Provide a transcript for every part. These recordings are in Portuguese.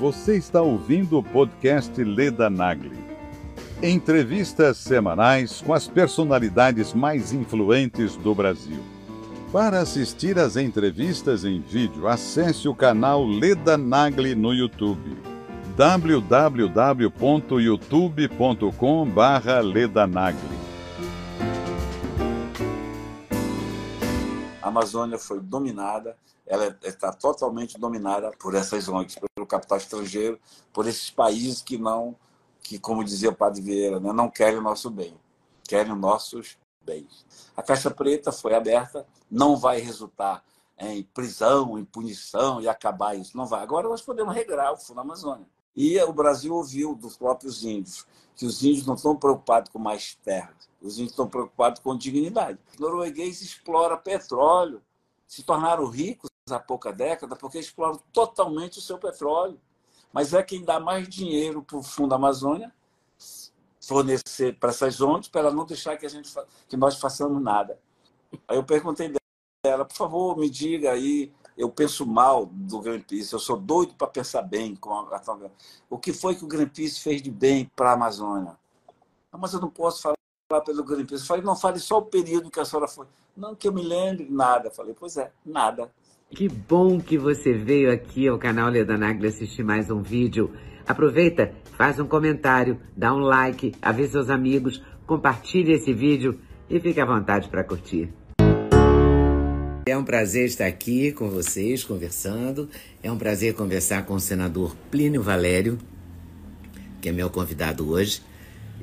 Você está ouvindo o podcast Leda Nagli. Entrevistas semanais com as personalidades mais influentes do Brasil. Para assistir às entrevistas em vídeo, acesse o canal Leda Nagli no YouTube. www.youtube.com/ledanagli. A Amazônia foi dominada ela está totalmente dominada por essas ONGs, capital estrangeiro, por esses países que não, que como dizia o Padre Vieira, né, não querem o nosso bem, querem os nossos bens. A Caixa Preta foi aberta, não vai resultar em prisão, em punição e acabar isso, não vai. Agora nós podemos regrar o Fundo Amazônia. E o Brasil ouviu dos próprios índios que os índios não estão preocupados com mais terras, os índios estão preocupados com dignidade. O norueguês explora petróleo, se tornaram ricos há pouca década porque exploram totalmente o seu petróleo. Mas é quem dá mais dinheiro para o Fundo Amazônia fornecer para essas ondas para ela não deixar que, a gente, que nós façamos nada. Aí eu perguntei dela, por favor, me diga aí, eu penso mal do Greenpeace, eu sou doido para pensar bem com a, o que foi que o Greenpeace fez de bem para a Amazônia? Mas eu não posso falar pelo Greenpeace. Eu falei, não, fale só o período que a senhora foi. Não, que eu me lembre, nada. Eu falei, pois é, nada. Que bom que você veio aqui ao canal Leda Nagli assistir mais um vídeo. Aproveita, faz um comentário, dá um like, avisa seus amigos, compartilhe esse vídeo e fique à vontade para curtir. É um prazer estar aqui com vocês, conversando. É um prazer conversar com o senador Plínio Valério, que é meu convidado hoje.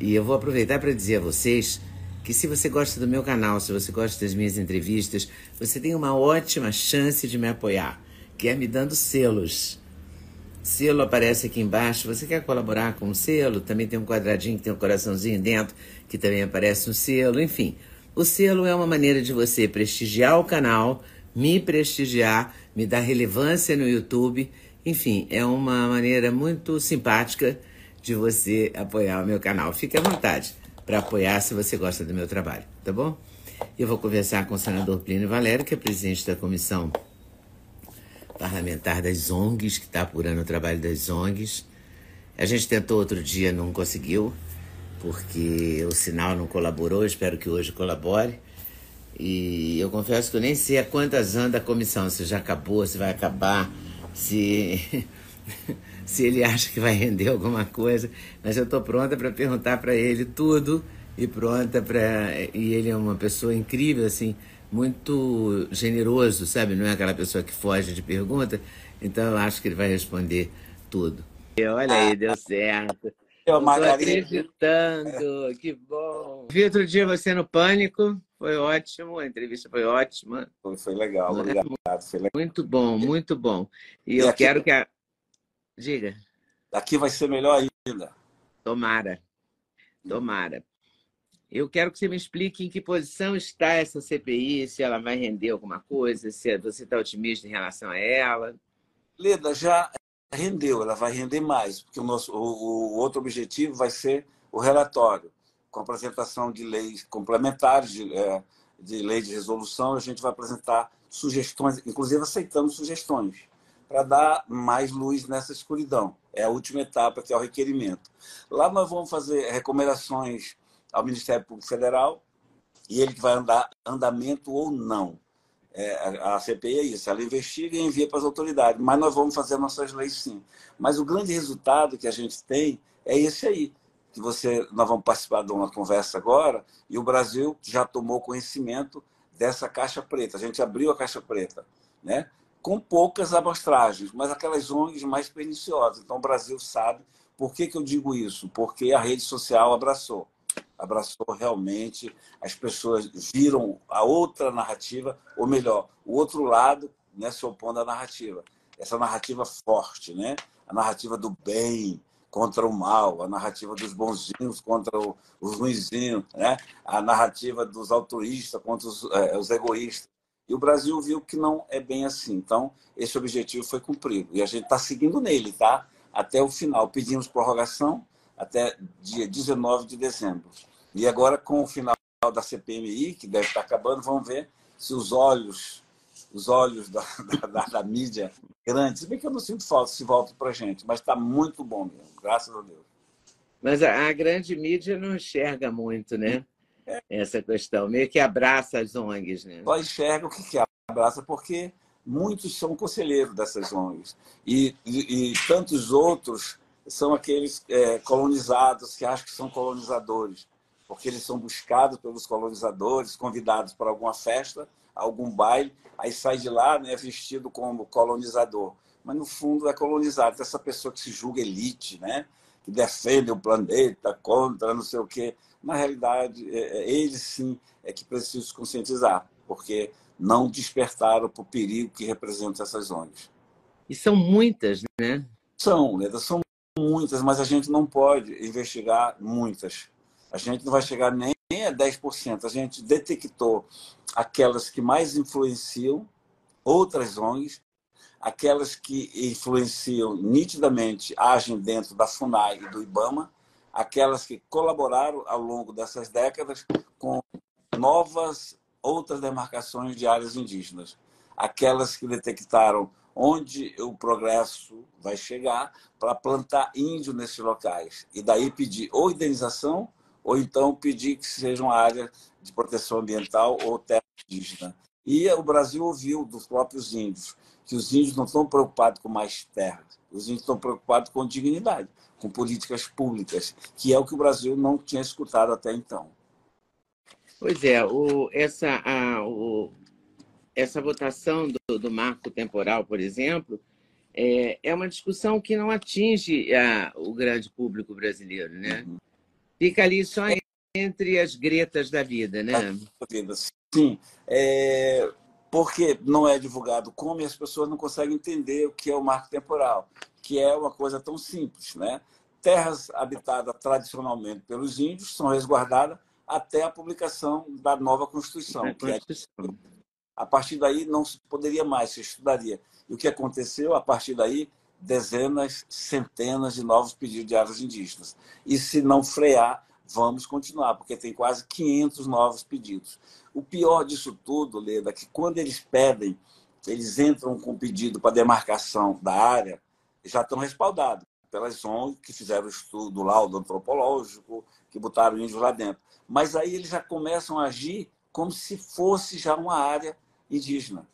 E eu vou aproveitar para dizer a vocês que se você gosta do meu canal, se você gosta das minhas entrevistas, você tem uma ótima chance de me apoiar, que é me dando selos. Selo aparece aqui embaixo. Você quer colaborar com um selo? Também tem um quadradinho que tem um coraçãozinho dentro, que também aparece um selo. Enfim, o selo é uma maneira de você prestigiar o canal, me prestigiar, me dar relevância no YouTube. Enfim, é uma maneira muito simpática de você apoiar o meu canal. Fique à vontade para apoiar se você gosta do meu trabalho, tá bom? Eu vou conversar com o senador Plínio Valério, que é presidente da comissão parlamentar das ONGs, que está apurando o trabalho das ONGs. A gente tentou outro dia, não conseguiu, porque o sinal não colaborou, espero que hoje colabore. E eu confesso que eu nem sei a quantas anda a comissão, se já acabou, se vai acabar, se se ele acha que vai render alguma coisa, mas eu estou pronta para perguntar para ele tudo e pronta para e ele é uma pessoa incrível assim, muito generoso, sabe? Não é aquela pessoa que foge de pergunta, então eu acho que ele vai responder tudo. E olha aí, deu certo. Eu estou acreditando, que bom. Vi outro dia você no Pânico, foi ótimo, a entrevista foi ótima. Foi, foi legal, obrigado. Foi legal. Muito bom, muito bom. E, e eu aqui... quero que a, Diga. Daqui vai ser melhor ainda. Tomara. Tomara. Eu quero que você me explique em que posição está essa CPI, se ela vai render alguma coisa, se você está otimista em relação a ela. Leda, já rendeu, ela vai render mais, porque o, nosso, o, o outro objetivo vai ser o relatório, com a apresentação de leis complementares, de, é, de lei de resolução, a gente vai apresentar sugestões, inclusive aceitando sugestões para dar mais luz nessa escuridão. É a última etapa, que é o requerimento. Lá nós vamos fazer recomendações ao Ministério Público Federal e ele que vai andar andamento ou não. É, a CPI é isso, ela investiga e envia para as autoridades, mas nós vamos fazer nossas leis sim. Mas o grande resultado que a gente tem é esse aí, que você, nós vamos participar de uma conversa agora e o Brasil já tomou conhecimento dessa caixa preta. A gente abriu a caixa preta, né? Com poucas amostragens, mas aquelas ONGs mais perniciosas. Então, o Brasil sabe. Por que, que eu digo isso? Porque a rede social abraçou. Abraçou realmente, as pessoas viram a outra narrativa, ou melhor, o outro lado né, se opondo à narrativa. Essa narrativa forte, né? a narrativa do bem contra o mal, a narrativa dos bonzinhos contra os ruinzinhos, né? a narrativa dos altruístas contra os, é, os egoístas. E o Brasil viu que não é bem assim. Então, esse objetivo foi cumprido. E a gente está seguindo nele, tá? Até o final. Pedimos prorrogação até dia 19 de dezembro. E agora, com o final da CPMI, que deve estar acabando, vamos ver se os olhos os olhos da, da, da mídia grandes. Se bem que eu não sinto falta se volta para a gente, mas está muito bom mesmo, graças a Deus. Mas a, a grande mídia não enxerga muito, né? É. Essa questão, meio que abraça as ONGs, né? Só enxerga o que, que abraça, porque muitos são conselheiros dessas ONGs. E, e, e tantos outros são aqueles é, colonizados que acham que são colonizadores, porque eles são buscados pelos colonizadores, convidados para alguma festa, algum baile, aí sai de lá né, vestido como colonizador. Mas, no fundo, é colonizado. Essa pessoa que se julga elite, né? que defende o planeta contra não sei o quê. Na realidade, é, é, eles sim é que precisam se conscientizar, porque não despertaram para o perigo que representam essas ONGs. E são muitas, né? São, Leda, são muitas, mas a gente não pode investigar muitas. A gente não vai chegar nem a 10%. A gente detectou aquelas que mais influenciam outras ONGs, aquelas que influenciam nitidamente, agem dentro da FUNAI e do IBAMA, aquelas que colaboraram ao longo dessas décadas com novas outras demarcações de áreas indígenas, aquelas que detectaram onde o progresso vai chegar para plantar índio nesses locais. E daí pedir ou indenização, ou então pedir que seja uma área de proteção ambiental ou terra indígena. E o Brasil ouviu dos próprios índios que os índios não estão preocupados com mais terras, os índios estão preocupados com dignidade, com políticas públicas, que é o que o Brasil não tinha escutado até então. Pois é, o, essa, a, o, essa votação do, do, marco temporal, por exemplo, é, é uma discussão que não atinge a, o grande público brasileiro, né? Uhum. Fica ali só entre as gretas da vida, né? Sim, é, porque não é divulgado como e as pessoas não conseguem entender o que é o marco temporal, que é uma coisa tão simples, né? Terras habitadas tradicionalmente pelos índios são resguardadas até a publicação da nova Constituição. É, Constituição. É, a partir daí não se poderia mais, se estudaria. E o que aconteceu? A partir daí, dezenas, centenas de novos pedidos de áreas indígenas. E se não frear, vamos continuar, porque tem quase 500 novos pedidos. O pior disso tudo, Leda, é que quando eles pedem, eles entram com pedido para demarcação da área, já estão respaldados pelas ONGs que fizeram o estudo, o laudo antropológico, que botaram índios lá dentro. Mas aí eles já começam a agir como se fosse já uma área indígena.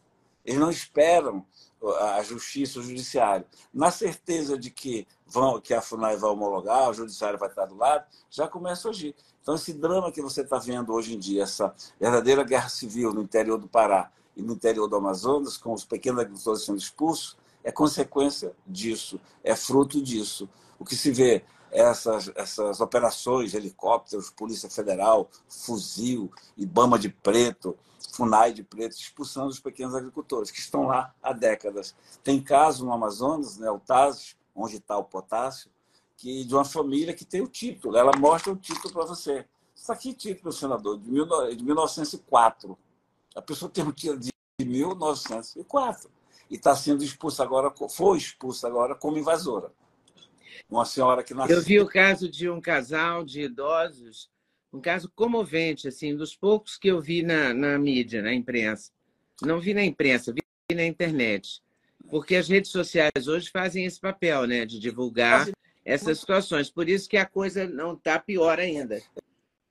Eles não esperam a justiça, o judiciário. Na certeza de que, vão, que a FUNAI vai homologar, o judiciário vai estar do lado, já começa a agir. Então, esse drama que você está vendo hoje em dia, essa verdadeira guerra civil no interior do Pará e no interior do Amazonas, com os pequenos agricultores sendo expulsos, é consequência disso, é fruto disso. O que se vê essas, essas operações, helicópteros, Polícia Federal, fuzil, Ibama de Preto, FUNAI de Preto, expulsando os pequenos agricultores, que estão lá há décadas. Tem caso no Amazonas, né, o Tazes, onde está o potássio, que, de uma família que tem o título. Ela mostra o título para você. Está aqui título, senador, de, mil, de 1904. A pessoa tem um título de 1904 e está sendo expulsa agora, foi expulsa agora como invasora. Uma senhora que nasceu. Eu vi o caso de um casal de idosos, um caso comovente, assim, dos poucos que eu vi na, na mídia, na imprensa. Não vi na imprensa, vi na internet. Porque as redes sociais hoje fazem esse papel, né, de divulgar essas situações. Por isso que a coisa não está pior ainda.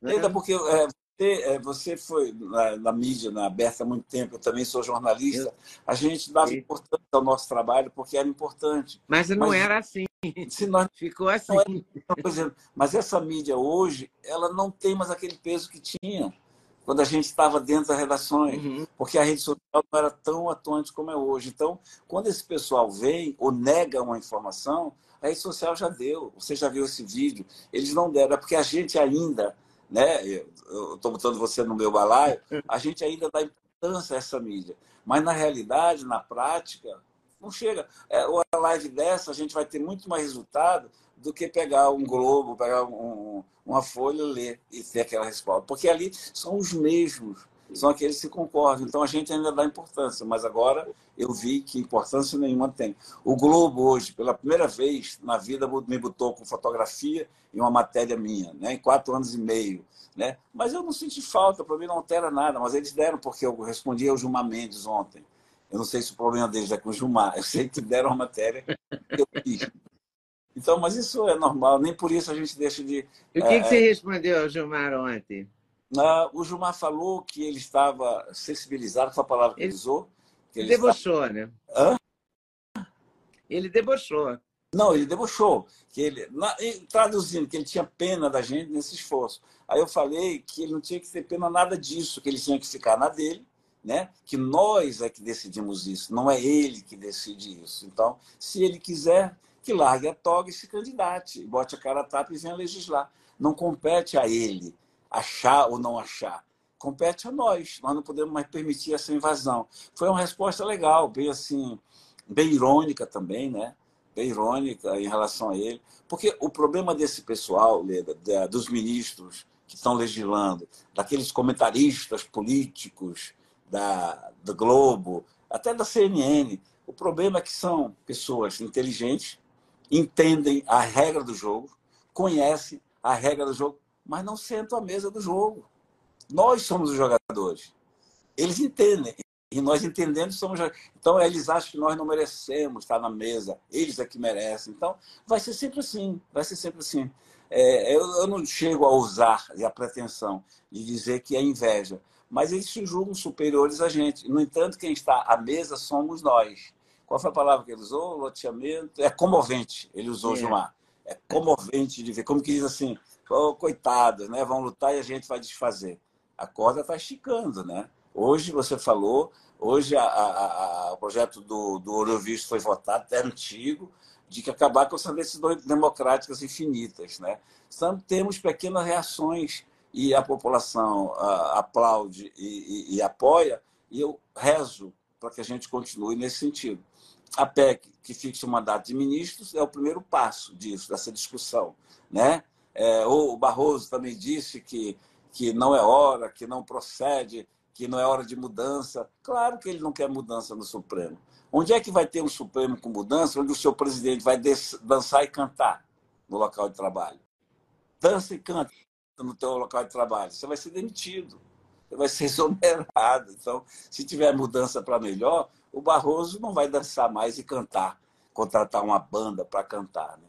Ainda porque é, você, é, você foi na, na, mídia, na aberta há muito tempo, eu também sou jornalista. A gente dava importância ao nosso trabalho porque era importante. Mas não mas, era assim. Se nós, Ficou assim. Era, mas essa mídia hoje, ela não tem mais aquele peso que tinha quando a gente estava dentro das redações, uhum. porque a rede social não era tão atuante como é hoje. Então, quando esse pessoal vem ou nega uma informação, a rede social já deu. Você já viu esse vídeo? Eles não deram, é porque a gente ainda né? Eu estou botando você no meu balaio, a gente ainda dá importância a essa mídia. Mas na realidade, na prática, não chega. É, uma live dessa, a gente vai ter muito mais resultado do que pegar um Globo, pegar um, uma folha, ler e ter aquela resposta. Porque ali são os mesmos são aqueles que concordam. Então a gente ainda dá importância, mas agora eu vi que importância nenhuma tem. O Globo hoje, pela primeira vez na vida, me botou com fotografia e uma matéria minha, né? em quatro anos e meio. Né? Mas eu não senti falta, para mim não altera nada, mas eles deram, porque eu respondi ao Gilmar Mendes ontem. Eu não sei se o problema deles é com o Gilmar. Eu sei que deram a matéria que eu fiz. Então, mas isso é normal, nem por isso a gente deixa de. E o que, é, que você respondeu ao Gilmar ontem? O Gilmar falou que ele estava sensibilizado, foi a palavra que ele, usou. Que ele debochou, está... né? Hã? Ele debochou. Não, ele debochou. Que ele, na, traduzindo, que ele tinha pena da gente nesse esforço. Aí eu falei que ele não tinha que ter pena nada disso, que ele tinha que ficar na dele, né? que nós é que decidimos isso, não é ele que decide isso. Então, se ele quiser, que largue a toga e se candidate, bote a cara a tapa e venha legislar. Não compete a ele achar ou não achar. Compete a nós. Nós não podemos mais permitir essa invasão. Foi uma resposta legal, bem assim, bem irônica também, né? Bem irônica em relação a ele. Porque o problema desse pessoal, Leda, dos ministros que estão legislando, daqueles comentaristas políticos da, do Globo, até da CNN, o problema é que são pessoas inteligentes, entendem a regra do jogo, conhecem a regra do jogo, mas não sentam à mesa do jogo. Nós somos os jogadores. Eles entendem. E nós entendendo somos. Então, eles acham que nós não merecemos estar na mesa. Eles é que merecem. Então, vai ser sempre assim. Vai ser sempre assim. É, eu, eu, não chego a usar a pretensão de dizer que é inveja, mas eles se julgam superiores a gente. No entanto, quem está à mesa somos nós. Qual foi a palavra que ele usou? Loteamento? É comovente, ele usou, é. Gilmar. É comovente de ver. Como que diz assim, oh, coitados, né? Vão lutar e a gente vai desfazer. A corda está esticando, né? Hoje você falou, hoje a, a, a, o projeto do, do Eurovisto foi votado, é antigo, de que acabar com essas decisões democráticas infinitas. Né? Então, temos pequenas reações e a população aplaude e, e, e apoia, e eu rezo para que a gente continue nesse sentido. A PEC, que fixa o mandato de ministros, é o primeiro passo disso, dessa discussão. Né? É, o Barroso também disse que, que não é hora, que não procede, que não é hora de mudança. Claro que ele não quer mudança no Supremo. Onde é que vai ter um Supremo com mudança, onde o seu presidente vai dançar e cantar no local de trabalho? Dança e canta no teu local de trabalho. Você vai ser demitido. Você vai ser exonerado. Então, se tiver mudança para melhor, o Barroso não vai dançar mais e cantar, contratar uma banda para cantar. Né?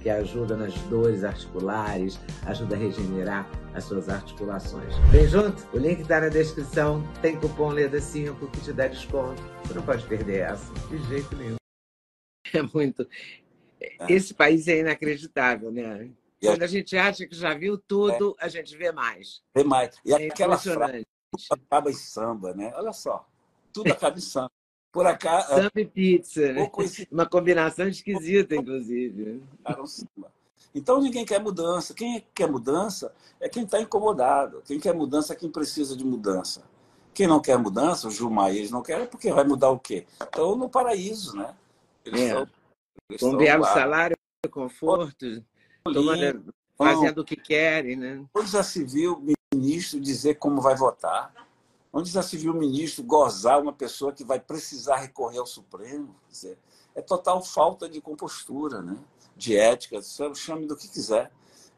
que ajuda nas dores articulares, ajuda a regenerar as suas articulações. Vem junto? O link está na descrição. Tem cupom LEDA5 que te dá desconto. Você não pode perder essa, de jeito nenhum. É muito. É. Esse país é inacreditável, né? Quando a gente acha que já viu tudo, é. a gente vê mais. Vê mais. E é aquela frase, acaba em samba, né? Olha só, tudo acaba em samba. Por acaso. Samba e pizza. Né? Uma combinação esquisita, inclusive. Então ninguém quer mudança. Quem quer mudança é quem está incomodado. Quem quer mudança é quem precisa de mudança. Quem não quer mudança, o Gilmar eles não querem, porque vai mudar o quê? Então no paraíso, né? Eles é. eles belo salário, conforto, tomando, fazendo o que querem, né? Onde já se viu o ministro dizer como vai votar? Onde já se viu o ministro gozar uma pessoa que vai precisar recorrer ao Supremo? Dizer, é total falta de compostura, né? de ética, chame do que quiser.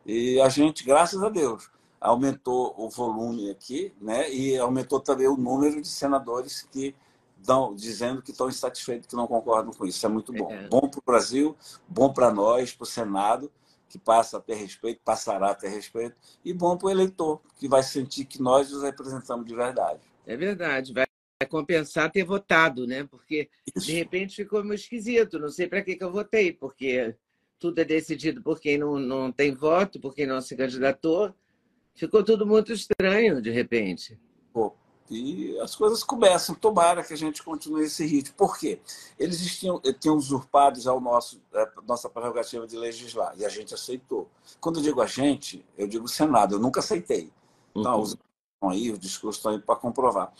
E a gente, graças a Deus, aumentou o volume aqui, né? E aumentou também o número de senadores que estão dizendo que estão insatisfeitos, que não concordam com isso. Isso é muito bom. É. Bom para o Brasil, bom para nós, para o Senado, que passa a ter respeito, passará a ter respeito, e bom para o eleitor, que vai sentir que nós os representamos de verdade. É verdade. Vai compensar ter votado, né? Porque isso. de repente ficou meio esquisito. Não sei para que, que eu votei, porque tudo é decidido por quem não, não tem voto, por quem não se candidatou. Ficou tudo muito estranho, de repente. Pô, e as coisas começam. Tomara que a gente continue esse ritmo. Por quê? Eles tinham, tinham usurpado já o nosso, a é, nossa prerrogativa de legislar, e a gente aceitou. Quando eu digo a gente, eu digo o Senado, eu nunca aceitei. Então, uhum. aí, os discursos estão aí para comprovar.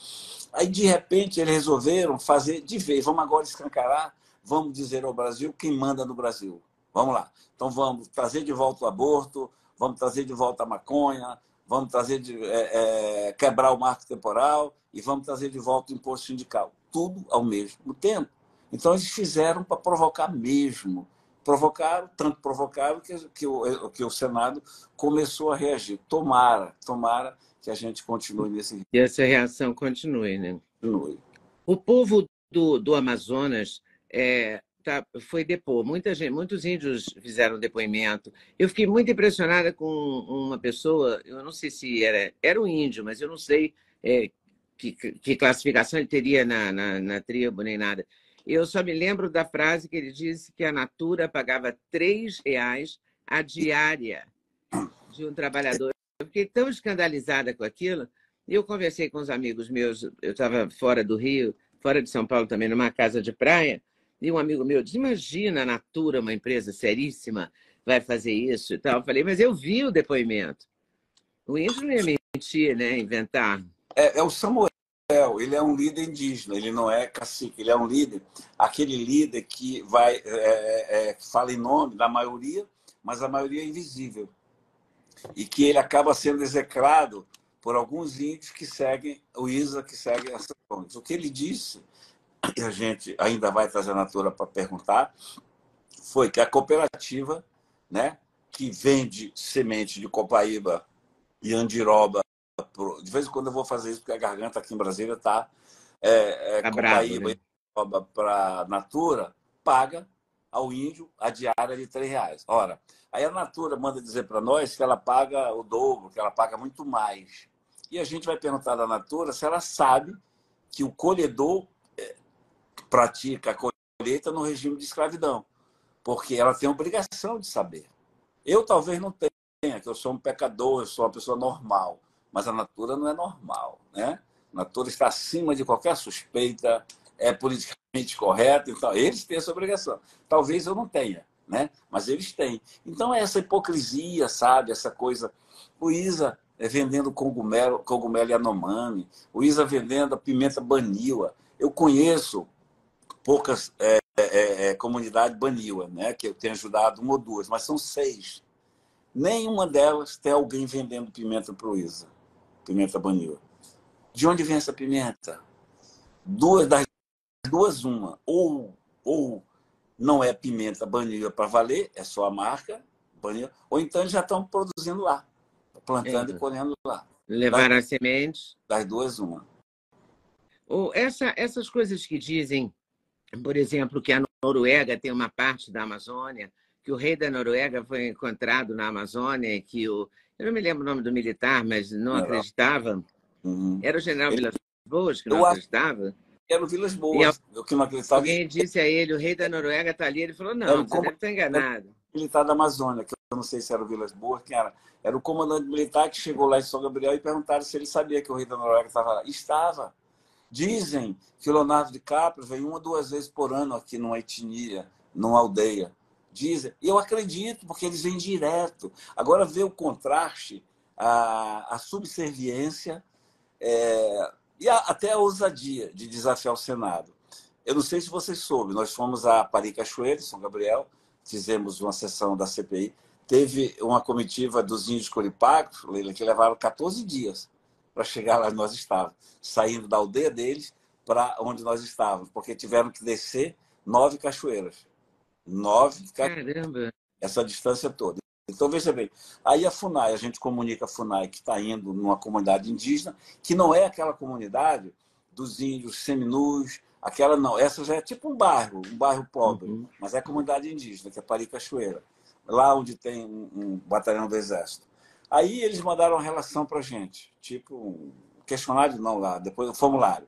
Aí, de repente, eles resolveram fazer de vez. Vamos agora escancarar, vamos dizer ao Brasil quem manda no Brasil. Vamos lá. Então, vamos trazer de volta o aborto, vamos trazer de volta a maconha, vamos trazer de, é, é, quebrar o marco temporal e vamos trazer de volta o imposto sindical. Tudo ao mesmo tempo. Então, eles fizeram para provocar mesmo. Provocaram, tanto provocaram que, que, o, que o Senado começou a reagir. Tomara, tomara que a gente continue nesse E essa reação continue, né? Continue. O povo do, do Amazonas é, tá, foi depor. Muita gente, muitos índios fizeram depoimento. Eu fiquei muito impressionada com uma pessoa, eu não sei se era, era um índio, mas eu não sei é, que, que, classificação ele teria na, na, na tribo nem nada. Eu só me lembro da frase que ele disse que a Natura pagava três reais a diária de um trabalhador. Eu fiquei tão escandalizada com aquilo. Eu conversei com os amigos meus, eu estava fora do Rio, fora de São Paulo também, numa casa de praia, e um amigo meu disse: Imagina a Natura, uma empresa seríssima, vai fazer isso e tal. Eu falei: Mas eu vi o depoimento. O índio não ia mentir, né? Inventar. É, é o Samuel ele é um líder indígena, ele não é cacique, ele é um líder, aquele líder que vai é, é, é, fala em nome da maioria, mas a maioria é invisível. E que ele acaba sendo execrado por alguns índios que seguem o ISA, que seguem essas fontes. O que ele disse, e a gente ainda vai trazer a Natura para perguntar, foi que a cooperativa, né, que vende semente de copaíba e andiroba de vez em quando eu vou fazer isso, porque a garganta aqui em Brasília está é, é, tá Copaíba né? para Natura, paga ao índio a diária de três reais. Ora, aí a Natura manda dizer para nós que ela paga o dobro, que ela paga muito mais. E a gente vai perguntar da Natura se ela sabe que o colhedor pratica a colheita no regime de escravidão, porque ela tem obrigação de saber. Eu talvez não tenha, que eu sou um pecador, eu sou uma pessoa normal mas a Natura não é normal. Né? A Natura está acima de qualquer suspeita, é politicamente correta, então eles têm essa obrigação. Talvez eu não tenha, né? mas eles têm. Então, essa hipocrisia, sabe? Essa coisa. O Isa é vendendo cogumelo, cogumelo Yanomami, o Isa vendendo a pimenta baniwa. Eu conheço poucas é, é, é, comunidades baniwa, né? que eu tenho ajudado uma ou duas, mas são seis. Nenhuma delas tem alguém vendendo pimenta para o Isa pimenta banil. De onde vem essa pimenta? Duas das duas uma, ou ou não é pimenta banil para valer, é só a marca banil, ou então já estão produzindo lá, plantando é. e colhendo lá. Levar as sementes. Das duas uma. Ou essa, essas coisas que dizem, por exemplo, que a Noruega tem uma parte da Amazônia, que o rei da Noruega foi encontrado na Amazônia, que o eu não me lembro o nome do militar, mas não, acreditava. Uhum. Era o general ele... Vilas Boas que não eu acreditava? Era o Vilas Boas, eu que não acreditava. Alguém disse a ele, o rei da Noruega está ali. Ele falou, não, você como... deve estar enganado. militar da Amazônia, que eu não sei se era o Vilas Boas, quem era. Era o comandante militar que chegou lá em São Gabriel e perguntaram se ele sabia que o rei da Noruega estava lá. Estava. Dizem que o Leonardo DiCaprio vem uma ou duas vezes por ano aqui numa etnia, numa aldeia. Dizem. E eu acredito, porque eles vêm direto. Agora vê o contraste, a, a subserviência é, e a, até a ousadia de desafiar o Senado. Eu não sei se vocês soube, nós fomos a Pari Cachoeira, São Gabriel, fizemos uma sessão da CPI. Teve uma comitiva dos índios coripacos, Leila, que levaram 14 dias para chegar lá onde nós estávamos, saindo da aldeia deles para onde nós estávamos, porque tiveram que descer nove cachoeiras. Nove. Caramba! Essa distância toda. Então, veja bem, aí a FUNAI, a gente comunica a FUNAI que está indo numa comunidade indígena, que não é aquela comunidade dos índios seminus, aquela não, essa já é tipo um bairro, um bairro pobre, uhum. mas é a comunidade indígena, que é Pari Cachoeira, lá onde tem um, um batalhão do Exército. Aí eles mandaram uma relação para a gente, tipo questionário, não lá, depois um formulário.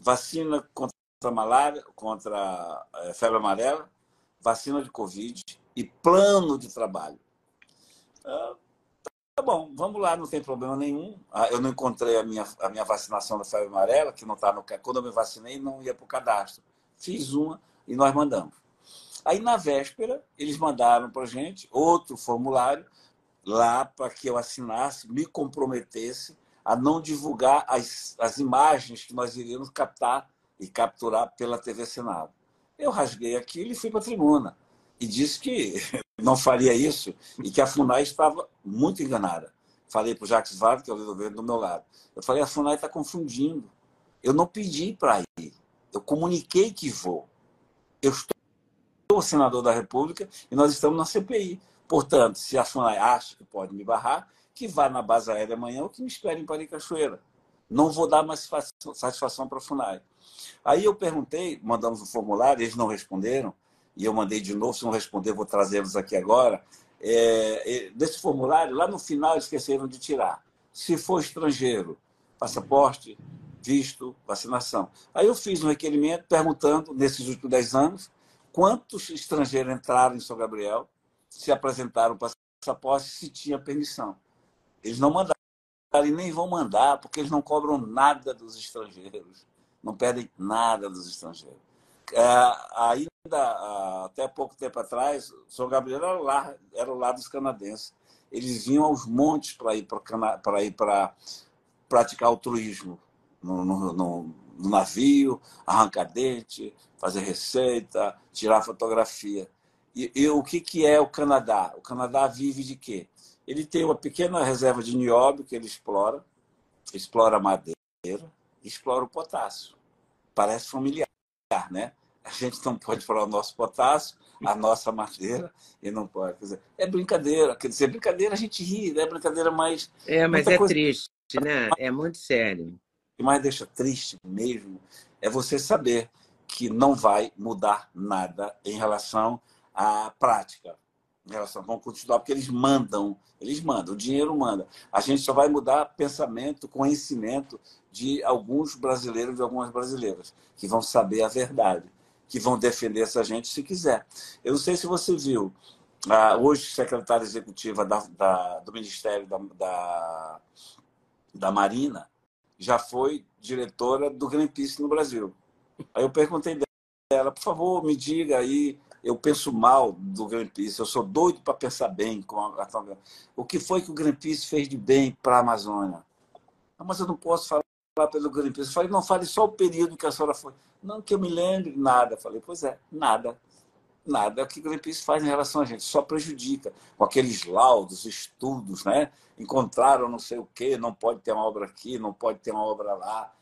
Vacina contra malária, contra é, febre amarela, vacina de Covid e plano de trabalho. Ah, tá bom, vamos lá, não tem problema nenhum. Ah, eu não encontrei a minha, a minha vacinação da febre amarela, que não está no. Quando eu me vacinei, não ia para o cadastro. Fiz uma e nós mandamos. Aí, na véspera, eles mandaram para a gente outro formulário lá para que eu assinasse, me comprometesse a não divulgar as, as imagens que nós iríamos captar e capturar pela TV Senado. Eu rasguei aquilo e fui para a tribuna e disse que não faria isso e que a FUNAI estava muito enganada. Falei para o Jacques Vargas, que é o líder do meu lado. Eu falei, a FUNAI está confundindo. Eu não pedi para ir. Eu comuniquei que vou. Eu estou senador da República e nós estamos na CPI. Portanto, se a FUNAI acha que pode me barrar, que vá na base aérea amanhã ou que me espere em Paricachoeira. Não vou dar mais satisfação para a FUNAI. Aí eu perguntei, mandamos o um formulário, eles não responderam, e eu mandei de novo, se não responder, vou trazê-los aqui agora. É, desse formulário, lá no final, esqueceram de tirar. Se for estrangeiro, passaporte, visto, vacinação. Aí eu fiz um requerimento perguntando, nesses últimos 10 anos, quantos estrangeiros entraram em São Gabriel, se apresentaram passaporte, se tinha permissão. Eles não mandaram e nem vão mandar, porque eles não cobram nada dos estrangeiros, não pedem nada dos estrangeiros. É, ainda até pouco tempo atrás, São Gabriel era, lá, era lado dos canadenses. Eles vinham aos montes para ir para ir para praticar o turismo no, no, no, no navio, arrancar dente, fazer receita, tirar fotografia. E, e, o que, que é o Canadá? O Canadá vive de quê? Ele tem uma pequena reserva de nióbio que ele explora, explora madeira, explora o potássio. Parece familiar, né? A gente não pode explorar o nosso potássio, a nossa madeira, e não pode. Quer dizer, é brincadeira. Quer dizer, brincadeira a gente ri, é brincadeira mais. É, mas é coisa... triste, né? É muito sério. O que mais deixa triste mesmo é você saber que não vai mudar nada em relação à prática em relação vão continuar porque eles mandam, eles mandam, o dinheiro manda. A gente só vai mudar pensamento, conhecimento de alguns brasileiros, de algumas brasileiras, que vão saber a verdade, que vão defender essa gente se quiser. Eu não sei se você viu, ah, hoje secretária executiva da, da, do Ministério da, da, da Marina já foi diretora do Greenpeace no Brasil. Aí eu perguntei dela, por favor, me diga aí eu penso mal do Greenpeace, eu sou doido para pensar bem com a, o que foi que o Greenpeace fez de bem para a Amazônia. Ah, mas eu não posso falar pelo Greenpeace. Eu falei, não, fale só o período que a senhora foi. Não que eu me lembre, nada. Eu falei, pois é, nada. Nada. É o que o Greenpeace faz em relação a gente, só prejudica. Com aqueles laudos, estudos, né? Encontraram não sei o quê, não pode ter uma obra aqui, não pode ter uma obra lá.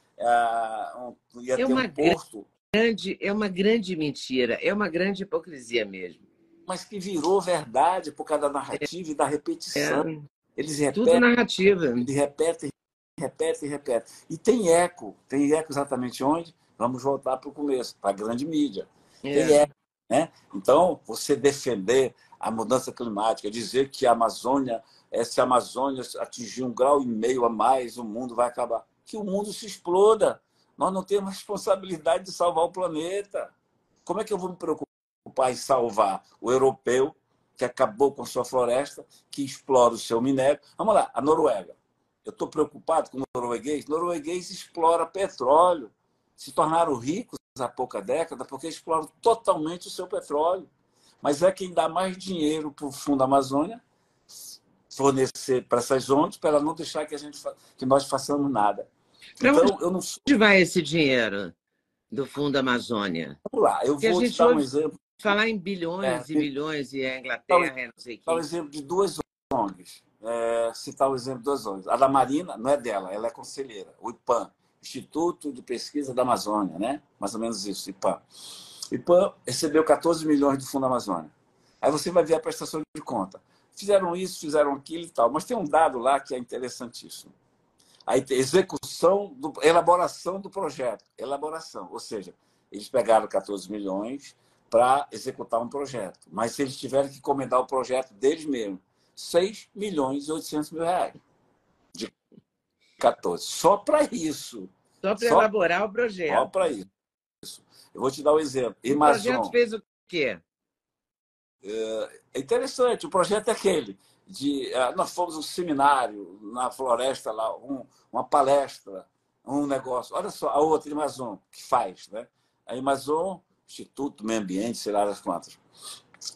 Um, ia é ter um porto grande, é uma grande mentira, é uma grande hipocrisia mesmo. Mas que virou verdade por causa da narrativa é, e da repetição. É, eles repetem, tudo narrativa. Eles repetem, repetem, repetem. E tem eco. Tem eco exatamente onde? Vamos voltar para o começo, para a grande mídia. É. Tem eco. Né? Então, você defender a mudança climática, dizer que a Amazônia, se a Amazônia atingir um grau e meio a mais, o mundo vai acabar. Que o mundo se exploda. Nós não temos responsabilidade de salvar o planeta. Como é que eu vou me preocupar em salvar o europeu, que acabou com sua floresta, que explora o seu minério? Vamos lá, a Noruega. Eu estou preocupado com o norueguês. O norueguês explora petróleo. Se tornaram ricos há pouca década porque exploram totalmente o seu petróleo. Mas é quem dá mais dinheiro para o Fundo Amazônia fornecer para essas ondas para não deixar que, a gente, que nós façamos nada. Então, onde, eu não... onde vai esse dinheiro do Fundo Amazônia? Vamos lá, eu Porque vou te dar um exemplo. Falar em bilhões é, e bilhões e a Inglaterra, não sei o um exemplo de duas ONGs. É, citar o exemplo de duas ONGs. A da Marina não é dela, ela é conselheira. O IPAM, Instituto de Pesquisa da Amazônia, né? Mais ou menos isso, IPAM. O IPAM recebeu 14 milhões do Fundo Amazônia. Aí você vai ver a prestação de conta. Fizeram isso, fizeram aquilo e tal. Mas tem um dado lá que é interessantíssimo a execução, do, elaboração do projeto. Elaboração, ou seja, eles pegaram 14 milhões para executar um projeto, mas eles tiveram que encomendar o projeto deles mesmos, 6 milhões e 800 mil reais. De 14. Só para isso. Só para elaborar o projeto. Só para isso. Eu vou te dar um exemplo. O projeto fez o quê? É, é interessante, o projeto é aquele de uh, nós fomos um seminário na floresta lá, um, uma palestra, um negócio. Olha só, a outra, Amazon, que faz, né? A Amazon, Instituto Meio Ambiente, sei lá das quantas.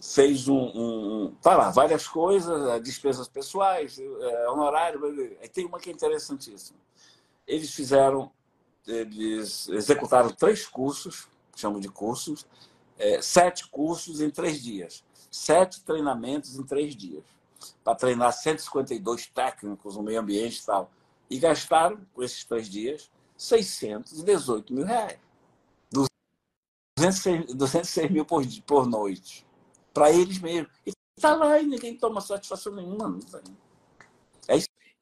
fez um, um, tá lá, várias coisas, é, despesas pessoais, é, honorário, aí tem uma que é interessantíssima. Eles fizeram, eles executaram três cursos, chamo de cursos, sete cursos em três dias, sete treinamentos em três dias, para treinar 152 técnicos no meio ambiente e tal. E gastaram, com esses três dias, 618 mil reais. 206, 206 mil por, por noite para eles mesmos. E está lá e ninguém toma satisfação nenhuma. Isso.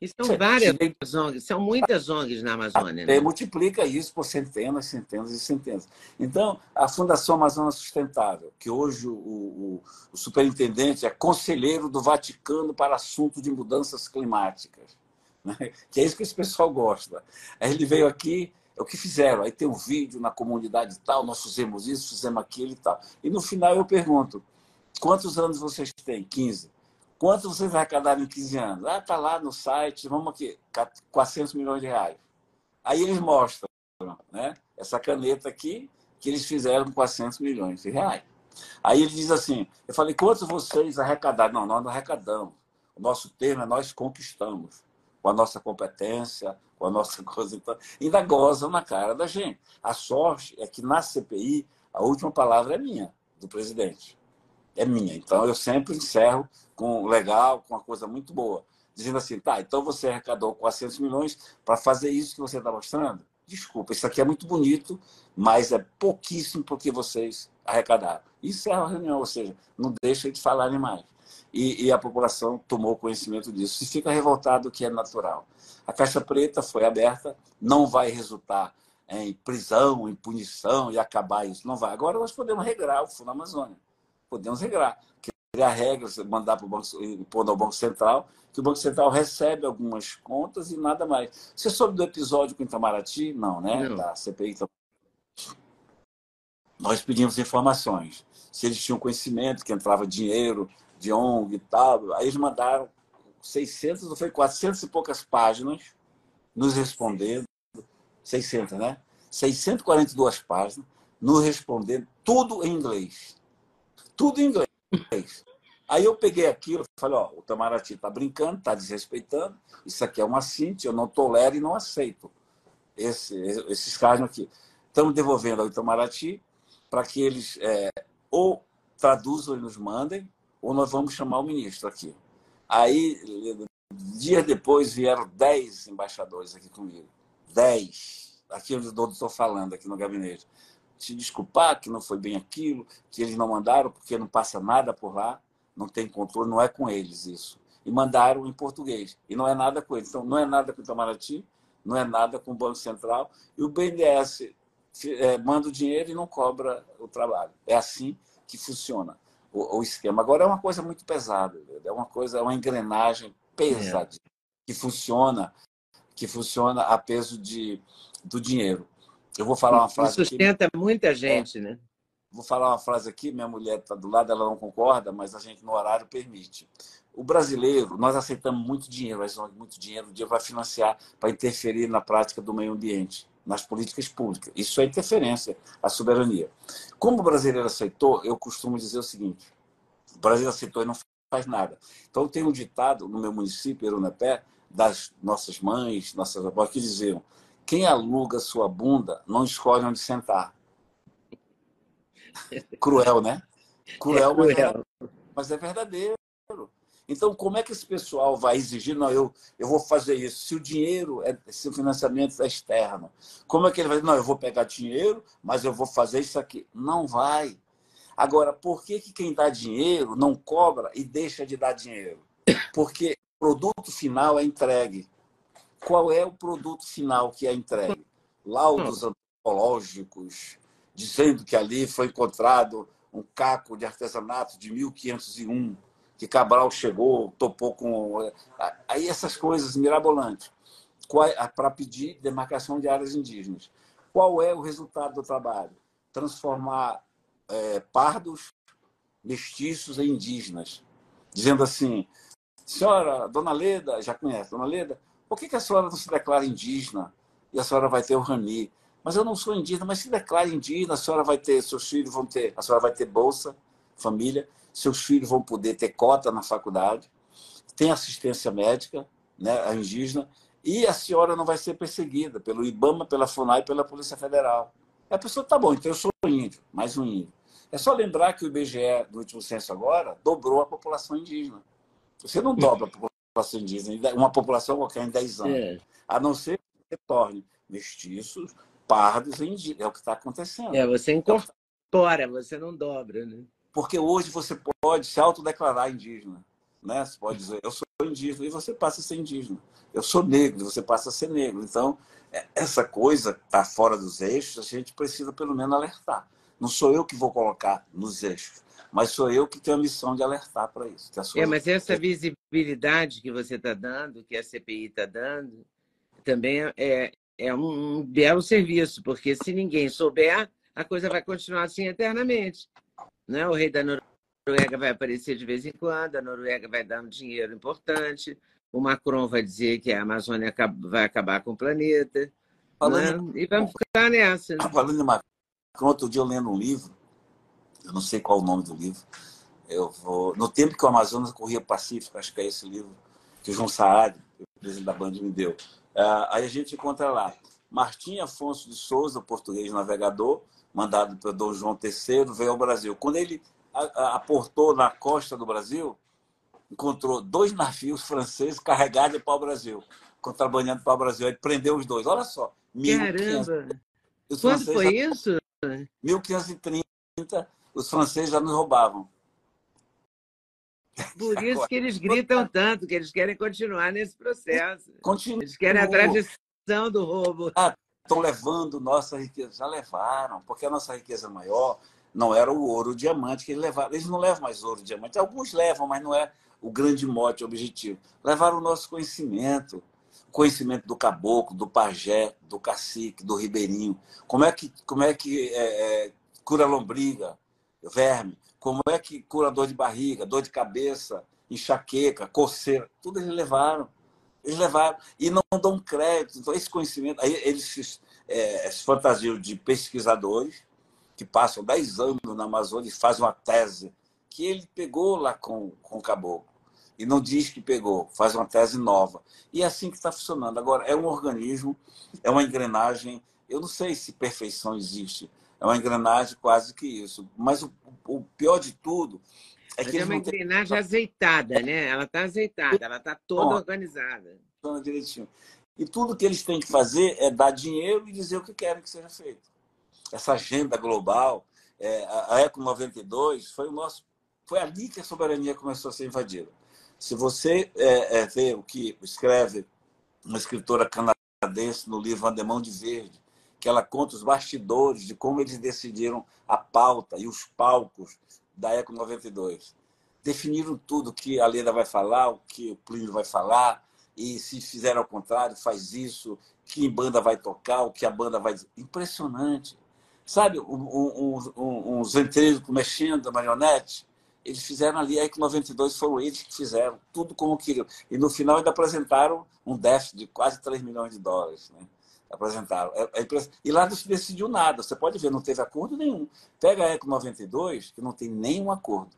E são várias ONGs, são muitas ONGs na Amazônia. Né? Multiplica isso por centenas, centenas e centenas. Então, a Fundação Amazônia Sustentável, que hoje o, o, o superintendente é conselheiro do Vaticano para assuntos de mudanças climáticas, né? que é isso que esse pessoal gosta. Aí ele veio aqui, é o que fizeram. Aí tem um vídeo na comunidade e tal, nós fizemos isso, fizemos aquilo e tal. E no final eu pergunto, Quantos anos vocês têm? 15. Quanto vocês arrecadaram em 15 anos? Ah, está lá no site, vamos aqui, 400 milhões de reais. Aí eles mostram né, essa caneta aqui, que eles fizeram com 400 milhões de reais. Aí ele diz assim, eu falei, quantos vocês arrecadaram? Não, nós não arrecadamos. O nosso termo é nós conquistamos. Com a nossa competência, com a nossa coisa. Então, ainda gozam na cara da gente. A sorte é que na CPI, a última palavra é minha, do presidente é minha. Então eu sempre encerro com legal, com uma coisa muito boa, dizendo assim, tá, então você arrecadou 400 milhões para fazer isso que você está mostrando? Desculpa, isso aqui é muito bonito, mas é pouquíssimo porque vocês arrecadaram. Isso é a reunião, ou seja, não deixa de falarem mais. E, e, a população tomou conhecimento disso. E fica revoltado, que é natural. A Caixa Preta foi aberta, não vai resultar em prisão, em punição e acabar isso. Não vai. Agora nós podemos regrar o Fundo Amazônia podemos regrar. Criar regras, mandar para o Banco, pôr no Banco Central, que o Banco Central recebe algumas contas e nada mais. Você soube do episódio com Itamaraty? Não, né? Não. Da CPI. Nós pedimos informações. Se eles tinham conhecimento que entrava dinheiro de ONG e tal. Aí eles mandaram 600, não foi 400 e poucas páginas nos respondendo. 600, né? 642 páginas, nos respondendo, tudo em inglês tudo em inglês. Aí eu peguei aquilo e falei, ó, o Tamaraty está brincando, está desrespeitando, isso aqui é uma síntese, eu não tolero e não aceito esse, esses casos aqui. Estamos devolvendo ao Itamaraty para que eles é, ou traduzam e nos mandem, ou nós vamos chamar o ministro aqui. Aí, dias depois, vieram 10 embaixadores aqui comigo. 10. Aqui onde eu estou falando, aqui no gabinete se desculpar que não foi bem aquilo, que eles não mandaram porque não passa nada por lá, não tem controle, não é com eles isso. E mandaram em português. E não é nada com eles. Então, não é nada com o Itamaraty, não é nada com o Banco Central. E o BNDES é, manda o dinheiro e não cobra o trabalho. É assim que funciona o, o esquema. Agora, é uma coisa muito pesada. É uma coisa, é uma engrenagem pesada é. que funciona que funciona a peso de, do dinheiro. Eu vou falar uma frase. sustenta aqui, muita gente, é, né? Vou falar uma frase aqui, minha mulher está do lado, ela não concorda, mas a gente no horário permite. O brasileiro, nós aceitamos muito dinheiro, mas muito dinheiro, o dinheiro vai financiar para interferir na prática do meio ambiente, nas políticas públicas. Isso é interferência à soberania. Como o brasileiro aceitou, eu costumo dizer o seguinte: o Brasil aceitou e não faz nada. Então, tem um ditado no meu município, Erunepé, das nossas mães, nossas avós, que diziam: quem aluga sua bunda não escolhe onde sentar. Cruel, né? Cruel, é cruel. Mas, é, mas é verdadeiro. Então, como é que esse pessoal vai exigir? Não, eu, eu vou fazer isso. Se o dinheiro, é, se o financiamento é externo, como é que ele vai dizer? Não, eu vou pegar dinheiro, mas eu vou fazer isso aqui. Não vai. Agora, por que, que quem dá dinheiro não cobra e deixa de dar dinheiro? Porque o produto final é entregue qual é o produto final que é entregue. Laudos hum. antropológicos dizendo que ali foi encontrado um caco de artesanato de 1501, que Cabral chegou, topou com. Aí essas coisas mirabolantes, é, para pedir demarcação de áreas indígenas. Qual é o resultado do trabalho? Transformar é, pardos, mestiços em indígenas. Dizendo assim, senhora, dona Leda, já conhece, dona Leda, por que, que a senhora não se declara indígena e a senhora vai ter o Rani? Mas eu não sou indígena, mas se declara indígena, a senhora vai ter, seus filhos vão ter, a senhora vai ter bolsa, família, seus filhos vão poder ter cota na faculdade, tem assistência médica, né, a indígena, e a senhora não vai ser perseguida pelo IBAMA, pela FUNAI pela Polícia Federal. A pessoa tá bom, então eu sou índio, mais um índio. É só lembrar que o IBGE, do último censo agora, dobrou a população indígena. Você não dobra a população indígena, uma população qualquer em 10 anos. É. A não ser que você torne mestiços, pardos e indígenas. É o que está acontecendo. É, você incorpora, você não dobra, né? Porque hoje você pode se autodeclarar indígena. Né? Você pode dizer, eu sou indígena, e você passa a ser indígena. Eu sou negro, e você passa a ser negro. Então, é, essa coisa está fora dos eixos, a gente precisa pelo menos alertar. Não sou eu que vou colocar nos eixos, mas sou eu que tenho a missão de alertar para isso. É, mas essa visibilidade que você está dando, que a CPI está dando, também é, é um belo serviço, porque se ninguém souber, a coisa vai continuar assim eternamente. Né? O rei da Noruega vai aparecer de vez em quando, a Noruega vai dar um dinheiro importante, o Macron vai dizer que a Amazônia vai acabar com o planeta. Falando, né? E vamos ficar nessa. Né? Falando em Macron, outro dia eu lendo um livro, eu não sei qual o nome do livro, eu vou... no tempo que o Amazonas corria Pacífico, acho que é esse livro que o João Saad, o presidente da Band, me deu. Uh, aí a gente encontra lá Martim Afonso de Souza, português navegador, mandado pelo Dom João III, veio ao Brasil. Quando ele aportou na costa do Brasil, encontrou dois navios franceses carregados para o Brasil, contrabandeando para o Brasil. Ele prendeu os dois. Olha só. Caramba! Quando foi isso? 1530, os franceses já nos roubavam. Por isso que eles gritam tanto, que eles querem continuar nesse processo. Continua. Eles querem a tradição do roubo. Ah, estão levando nossa riqueza. Já levaram, porque a nossa riqueza maior não era o ouro, o diamante que eles levaram. Eles não levam mais ouro, diamante. Alguns levam, mas não é o grande mote, o objetivo. Levaram o nosso conhecimento, conhecimento do caboclo, do pajé, do cacique, do ribeirinho. Como é que, como é que é, é, cura lombriga, verme? Como é que cura dor de barriga, dor de cabeça, enxaqueca, coceira? Tudo eles levaram. Eles levaram e não dão crédito. Então, esse conhecimento, aí eles se, é, se fantasiam de pesquisadores que passam 10 anos na Amazônia e fazem uma tese que ele pegou lá com, com o caboclo e não diz que pegou, faz uma tese nova. E é assim que está funcionando. Agora, é um organismo, é uma engrenagem, eu não sei se perfeição existe, é uma engrenagem quase que isso. Mas o, o pior de tudo é que. é uma engrenagem tem... azeitada, né? Ela está azeitada, ela está toda Bom, organizada. Direitinho. E tudo que eles têm que fazer é dar dinheiro e dizer o que querem que seja feito. Essa agenda global, é, a Eco 92, foi o nosso. Foi ali que a soberania começou a ser invadida. Se você é, é, vê o que escreve uma escritora canadense no livro Andemão de Verde, que ela conta os bastidores de como eles decidiram a pauta e os palcos da Eco 92. Definiram tudo o que a Leda vai falar, o que o Plínio vai falar, e se fizer ao contrário, faz isso, que banda vai tocar, o que a banda vai. Impressionante. Sabe, um, um, um, um mexendo a marionete, eles fizeram ali, aí que 92 foram eles que fizeram, tudo como queriam. E no final ainda apresentaram um déficit de quase 3 milhões de dólares. Né? Apresentaram. É, é e lá não se decidiu nada. Você pode ver, não teve acordo nenhum. Pega a Eco 92, que não tem nenhum acordo.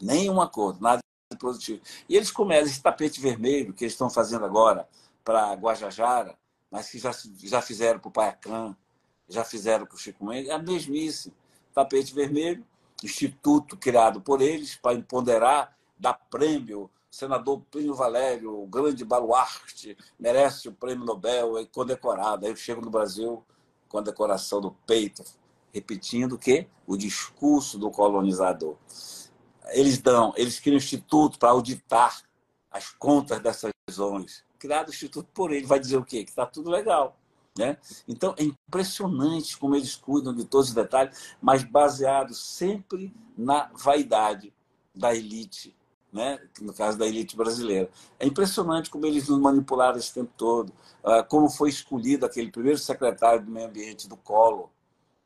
Nenhum acordo, nada de produtivo. E eles começam esse tapete vermelho que eles estão fazendo agora para Guajajara, mas que já, já fizeram para o Paiacã, já fizeram para o Chico Mendes, é a mesmice. Tapete vermelho, instituto criado por eles para empoderar, dar prêmio. senador Plínio Valério, o grande baluarte, merece o prêmio Nobel, é condecorado. Aí eu chego no Brasil com a decoração do peito, repetindo que o discurso do colonizador. Eles dão, eles criam um instituto para auditar as contas dessas zonas. Criado o instituto por ele, vai dizer o quê? Que está tudo legal. Né? Então, é impressionante como eles cuidam de todos os detalhes, mas baseado sempre na vaidade da elite, né? no caso da elite brasileira. É impressionante como eles nos manipularam esse tempo todo, ah, como foi escolhido aquele primeiro secretário do meio ambiente do Collor,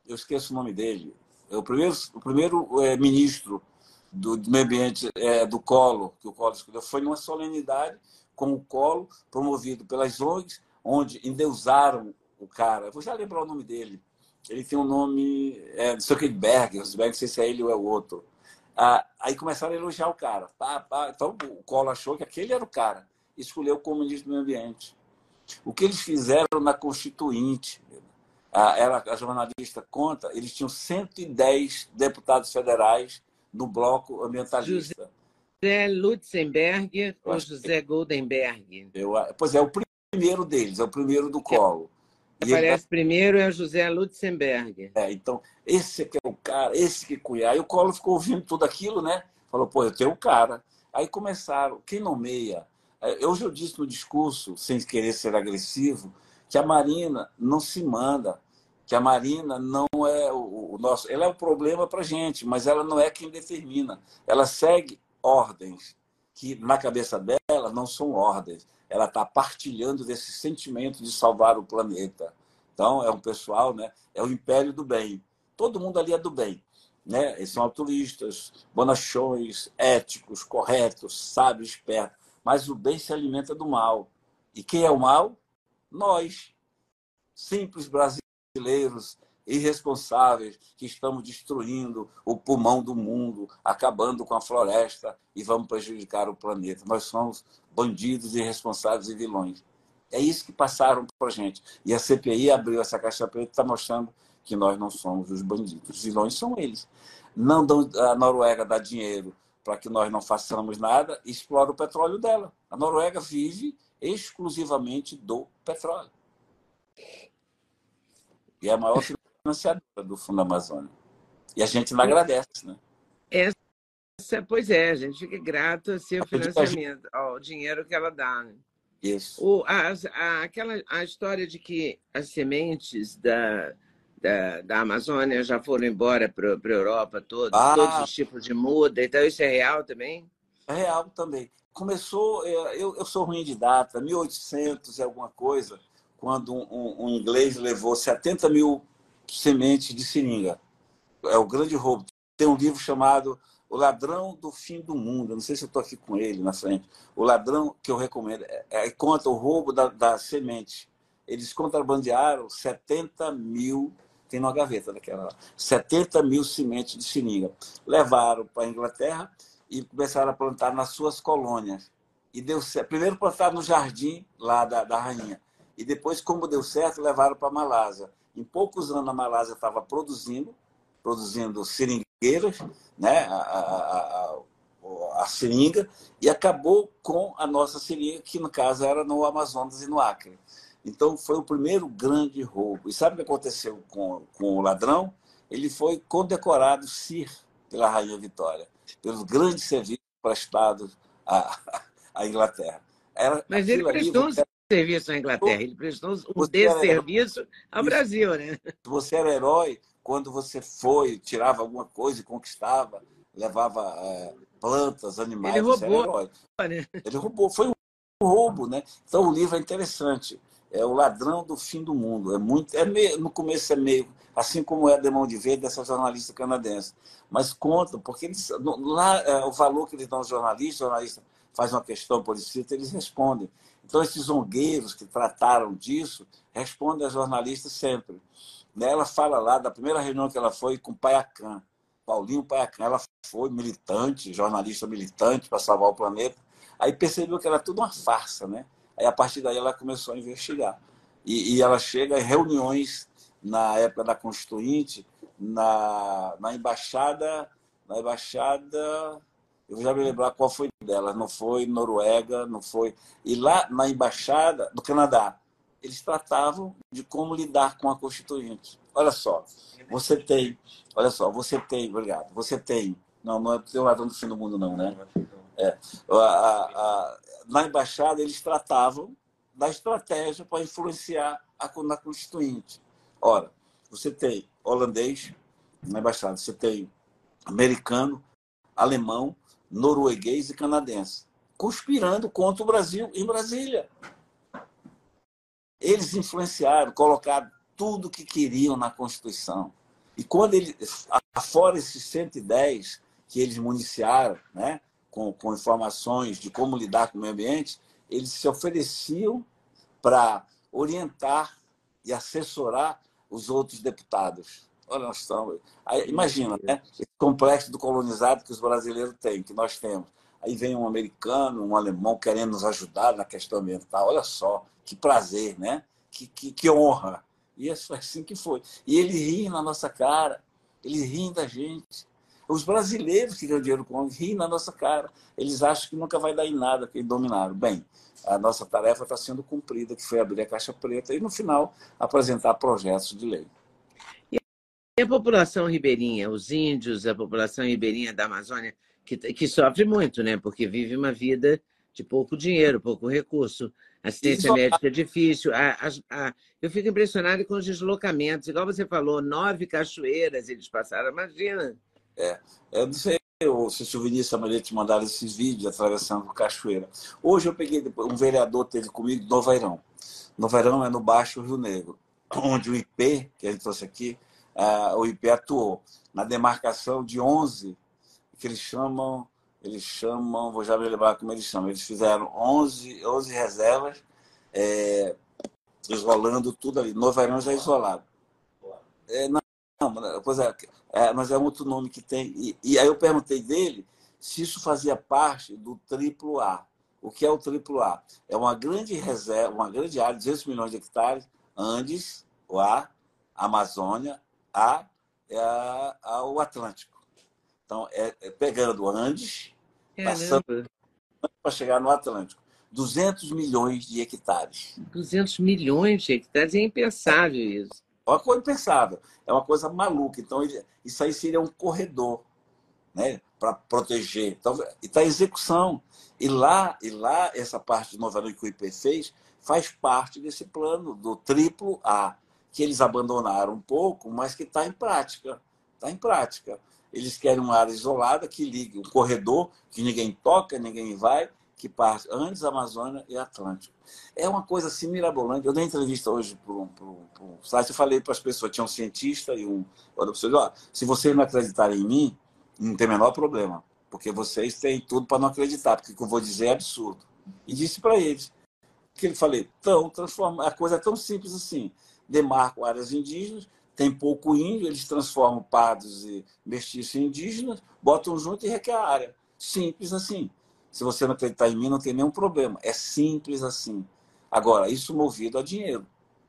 eu esqueço o nome dele, é o primeiro, o primeiro é, ministro do, do meio ambiente é, do Collor, que o Collor escolheu, foi numa solenidade com o Collor, promovido pelas ONGs, onde endeusaram o cara. Vou já lembrar o nome dele. Ele tem um nome. É, Zuckerberg, Zuckerberg, não sei se é ele ou é o outro. Ah, aí começaram a elogiar o cara. Pá, pá. Então o Collor achou que aquele era o cara. Escolheu o comunismo do meio ambiente. O que eles fizeram na Constituinte, a, ela, a jornalista conta, eles tinham 110 deputados federais no bloco ambientalista. José Lutzenberg ou José Goldenberg? Eu, pois é, o primeiro deles, é o primeiro do Colo. Aparece ele... primeiro é José Lutzenberg. É, então, esse que é o cara, esse que cuida. Aí o Collor ficou ouvindo tudo aquilo, né? Falou, pô, eu tenho o cara. Aí começaram, quem nomeia? É, hoje eu disse no discurso, sem querer ser agressivo, que a Marina não se manda, que a Marina não é o, o nosso. Ela é o problema para gente, mas ela não é quem determina. Ela segue ordens que, na cabeça dela, não são ordens ela está partilhando desse sentimento de salvar o planeta. Então, é um pessoal, né? é o império do bem. Todo mundo ali é do bem. Né? Eles são altruístas, bonachões, éticos, corretos, sábios, espertos. Mas o bem se alimenta do mal. E quem é o mal? Nós, simples brasileiros, irresponsáveis que estamos destruindo o pulmão do mundo, acabando com a floresta e vamos prejudicar o planeta. Nós somos bandidos, irresponsáveis e vilões. É isso que passaram para a gente. E a CPI abriu essa caixa preta e está mostrando que nós não somos os bandidos. Os vilões são eles. Não dão, a Noruega dá dinheiro para que nós não façamos nada e explora o petróleo dela. A Noruega vive exclusivamente do petróleo. E é a maior financiadora do Fundo Amazônia. E a gente não agradece, né? Essa, pois é, a gente fica grato ao seu financiamento, ao dinheiro que ela dá. Né? Isso. O, a, a, aquela, a história de que as sementes da, da, da Amazônia já foram embora para a Europa todos, ah, todos os tipos de muda, então isso é real também? É real também. Começou, é, eu, eu sou ruim de data, 1800 e alguma coisa, quando um, um inglês levou 70 mil sementes de seringa. É o grande roubo. Tem um livro chamado O Ladrão do Fim do Mundo. não sei se eu estou aqui com ele na frente. O ladrão que eu recomendo. É, é, conta o roubo da, da semente. Eles contrabandearam 70 mil, tem uma gaveta daquela lá, 70 mil sementes de seringa. Levaram para a Inglaterra e começaram a plantar nas suas colônias. E deu certo. Primeiro plantaram no jardim lá da, da rainha. E depois, como deu certo, levaram para a Malásia. Em poucos anos, a Malásia estava produzindo, produzindo seringueiras, né? a, a, a, a seringa, e acabou com a nossa seringa, que no caso era no Amazonas e no Acre. Então, foi o primeiro grande roubo. E sabe o que aconteceu com, com o ladrão? Ele foi condecorado CIR pela Rainha Vitória, pelos grandes serviços prestados à, à Inglaterra. Era, Mas ele prestou ali, serviço à Inglaterra, ele prestou um desserviço ao Isso. Brasil, né? Você era herói quando você foi, tirava alguma coisa e conquistava, levava é, plantas, animais. Ele roubou. Né? Ele roubou. Foi um roubo, né? Então o livro é interessante. É o ladrão do fim do mundo. É muito, é meio, no começo é meio assim como é a Demão de Verde dessa jornalista canadense. Mas conta, porque eles, lá é, o valor que eles dão aos jornalistas, o jornalista faz uma questão por escrito, eles respondem. Então, esses zongueiros que trataram disso respondem a jornalistas sempre. Ela fala lá da primeira reunião que ela foi com Paiacan, Paulinho Paiacan. Ela foi militante, jornalista militante para salvar o planeta. Aí percebeu que era tudo uma farsa, né? Aí, a partir daí, ela começou a investigar. E, e ela chega em reuniões na época da Constituinte, na, na embaixada, na embaixada eu já me lembrar qual foi dela. Não foi Noruega, não foi. E lá na embaixada do Canadá, eles tratavam de como lidar com a Constituinte. Olha só, você tem, olha só, você tem, obrigado, você tem, não, não é o ladrão do fim do mundo, não, né? É, a, a, na embaixada, eles tratavam da estratégia para influenciar a, na Constituinte. Ora, você tem holandês na embaixada, você tem americano, alemão, norueguês e canadense, conspirando contra o Brasil em Brasília. Eles influenciaram, colocaram tudo que queriam na Constituição. E quando eles, afora esses 110 que eles municiaram, né, com, com informações de como lidar com o meio ambiente, eles se ofereciam para orientar e assessorar os outros deputados. Olha, nós estamos. Aí, imagina, né? Esse complexo do colonizado que os brasileiros têm, que nós temos. Aí vem um americano, um alemão querendo nos ajudar na questão ambiental. Olha só, que prazer, né? Que, que, que honra. E é assim que foi. E ele ri na nossa cara, eles riem da gente. Os brasileiros que ganham dinheiro com riem na nossa cara. Eles acham que nunca vai dar em nada, que dominaram. Bem, a nossa tarefa está sendo cumprida, que foi abrir a caixa preta e, no final, apresentar projetos de lei. E a população ribeirinha, os índios, a população ribeirinha da Amazônia, que, que sofre muito, né? Porque vive uma vida de pouco dinheiro, pouco recurso. Assistência médica é difícil. A, a, a, eu fico impressionado com os deslocamentos. Igual você falou, nove cachoeiras eles passaram, imagina. É, eu não sei se o Vinícius Amarelo te mandaram esses vídeos atravessando cachoeira. Hoje eu peguei, um vereador teve comigo no Novairão. Novairão é no Baixo Rio Negro, onde o IP, que a gente trouxe aqui, uh, o IP atuou na demarcação de 11, que eles chamam, eles chamam, vou já me lembrar como eles chamam, eles fizeram 11, 11 reservas, é, isolando tudo ali. Novairão já é isolado. É, não, não, pois é, é, mas é outro nome que tem. E, e, aí eu perguntei dele se isso fazia parte do triplo A. O que é o triplo A? É uma grande reserva, uma grande área, 200 milhões de hectares, Andes, o A, Amazônia, A, é a, a, o Atlântico. Então, é, é pegando Andes, passando para chegar no Atlântico. 200 milhões de hectares. 200 milhões de hectares, é impensável isso. É uma coisa impensável, é uma coisa maluca. Então, isso aí seria um corredor né, para proteger. Então, está em execução. E lá, e lá, essa parte de Nova York que o IP fez faz parte desse plano do triplo A, que eles abandonaram um pouco, mas que está em prática. Está em prática. Eles querem uma área isolada que ligue um corredor que ninguém toca, ninguém vai, que parte antes Amazônia e Atlântico. É uma coisa assim mirabolante. Eu dei entrevista hoje para um, site, eu falei para as pessoas, tinha um cientista e um ó, se vocês não acreditarem em mim, não tem o menor problema, porque vocês têm tudo para não acreditar, porque o que eu vou dizer é absurdo. E disse para eles, que ele falei, então, transforma, a coisa é tão simples assim, demarcam áreas indígenas, tem pouco índio, eles transformam pardos e mestiços em indígenas, botam junto e requer a área. Simples assim. Se você não acreditar em mim, não tem nenhum problema. É simples assim. Agora, isso movido a dinheiro.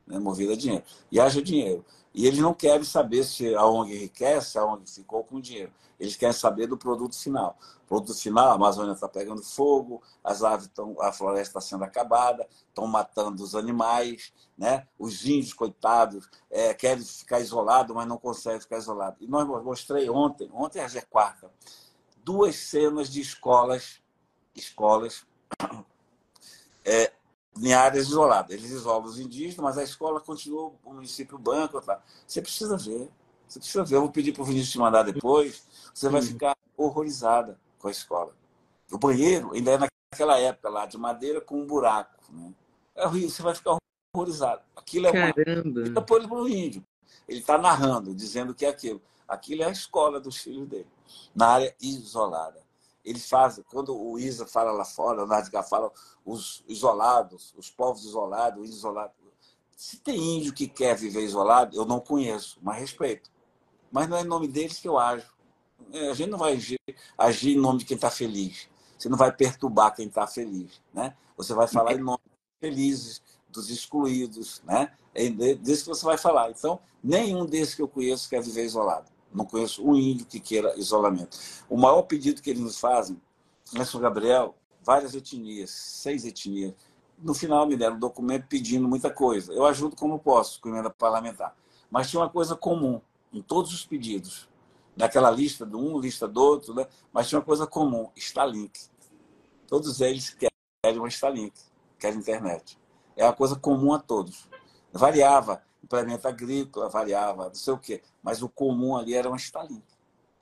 Né? Movido a dinheiro. E haja dinheiro. E eles não querem saber se a ONG enriquece, a ONG ficou com dinheiro. Eles querem saber do produto final. O produto final, a Amazônia está pegando fogo, as aves estão, a floresta está sendo acabada, estão matando os animais, né? Os índios, coitados, é, querem ficar isolados, mas não conseguem ficar isolados. E nós mostrei ontem, ontem é quarta, duas cenas de escolas escolas é, em áreas isoladas. Eles isolam os indígenas, mas a escola continua o município banco. Tá? Você precisa ver. Você precisa ver. Eu vou pedir para o Vinícius te mandar depois. Você vai ficar horrorizada com a escola. O banheiro ainda é naquela época lá, de madeira com um buraco. Né? É horrível, você vai ficar horrorizado. Aquilo é Caramba. uma. Depois para o índio. Ele está narrando, dizendo que é aquilo. Aquilo é a escola dos filhos dele, na área isolada eles fazem, quando o Isa fala lá fora, o Nádica fala, os isolados, os povos isolados, os isolados. Se tem índio que quer viver isolado, eu não conheço, mas respeito. Mas não é em nome deles que eu ajo. É, a gente não vai agir, agir em nome de quem está feliz. Você não vai perturbar quem está feliz. Né? Você vai falar em nome dos felizes, dos excluídos. Né? É disso que você vai falar. Então, nenhum desses que eu conheço quer viver isolado. Não conheço um índio que queira isolamento. O maior pedido que eles nos fazem, é São Gabriel, várias etnias, seis etnias. No final me deram um documento pedindo muita coisa. Eu ajudo como posso, com emenda parlamentar. Mas tinha uma coisa comum em todos os pedidos. Daquela lista de um, lista do outro, né? mas tinha uma coisa comum, Starlink. Todos eles querem uma Starlink, querem internet. É uma coisa comum a todos. Variava implemento agrícola, variava, não sei o quê. Mas o comum ali era uma estalinha.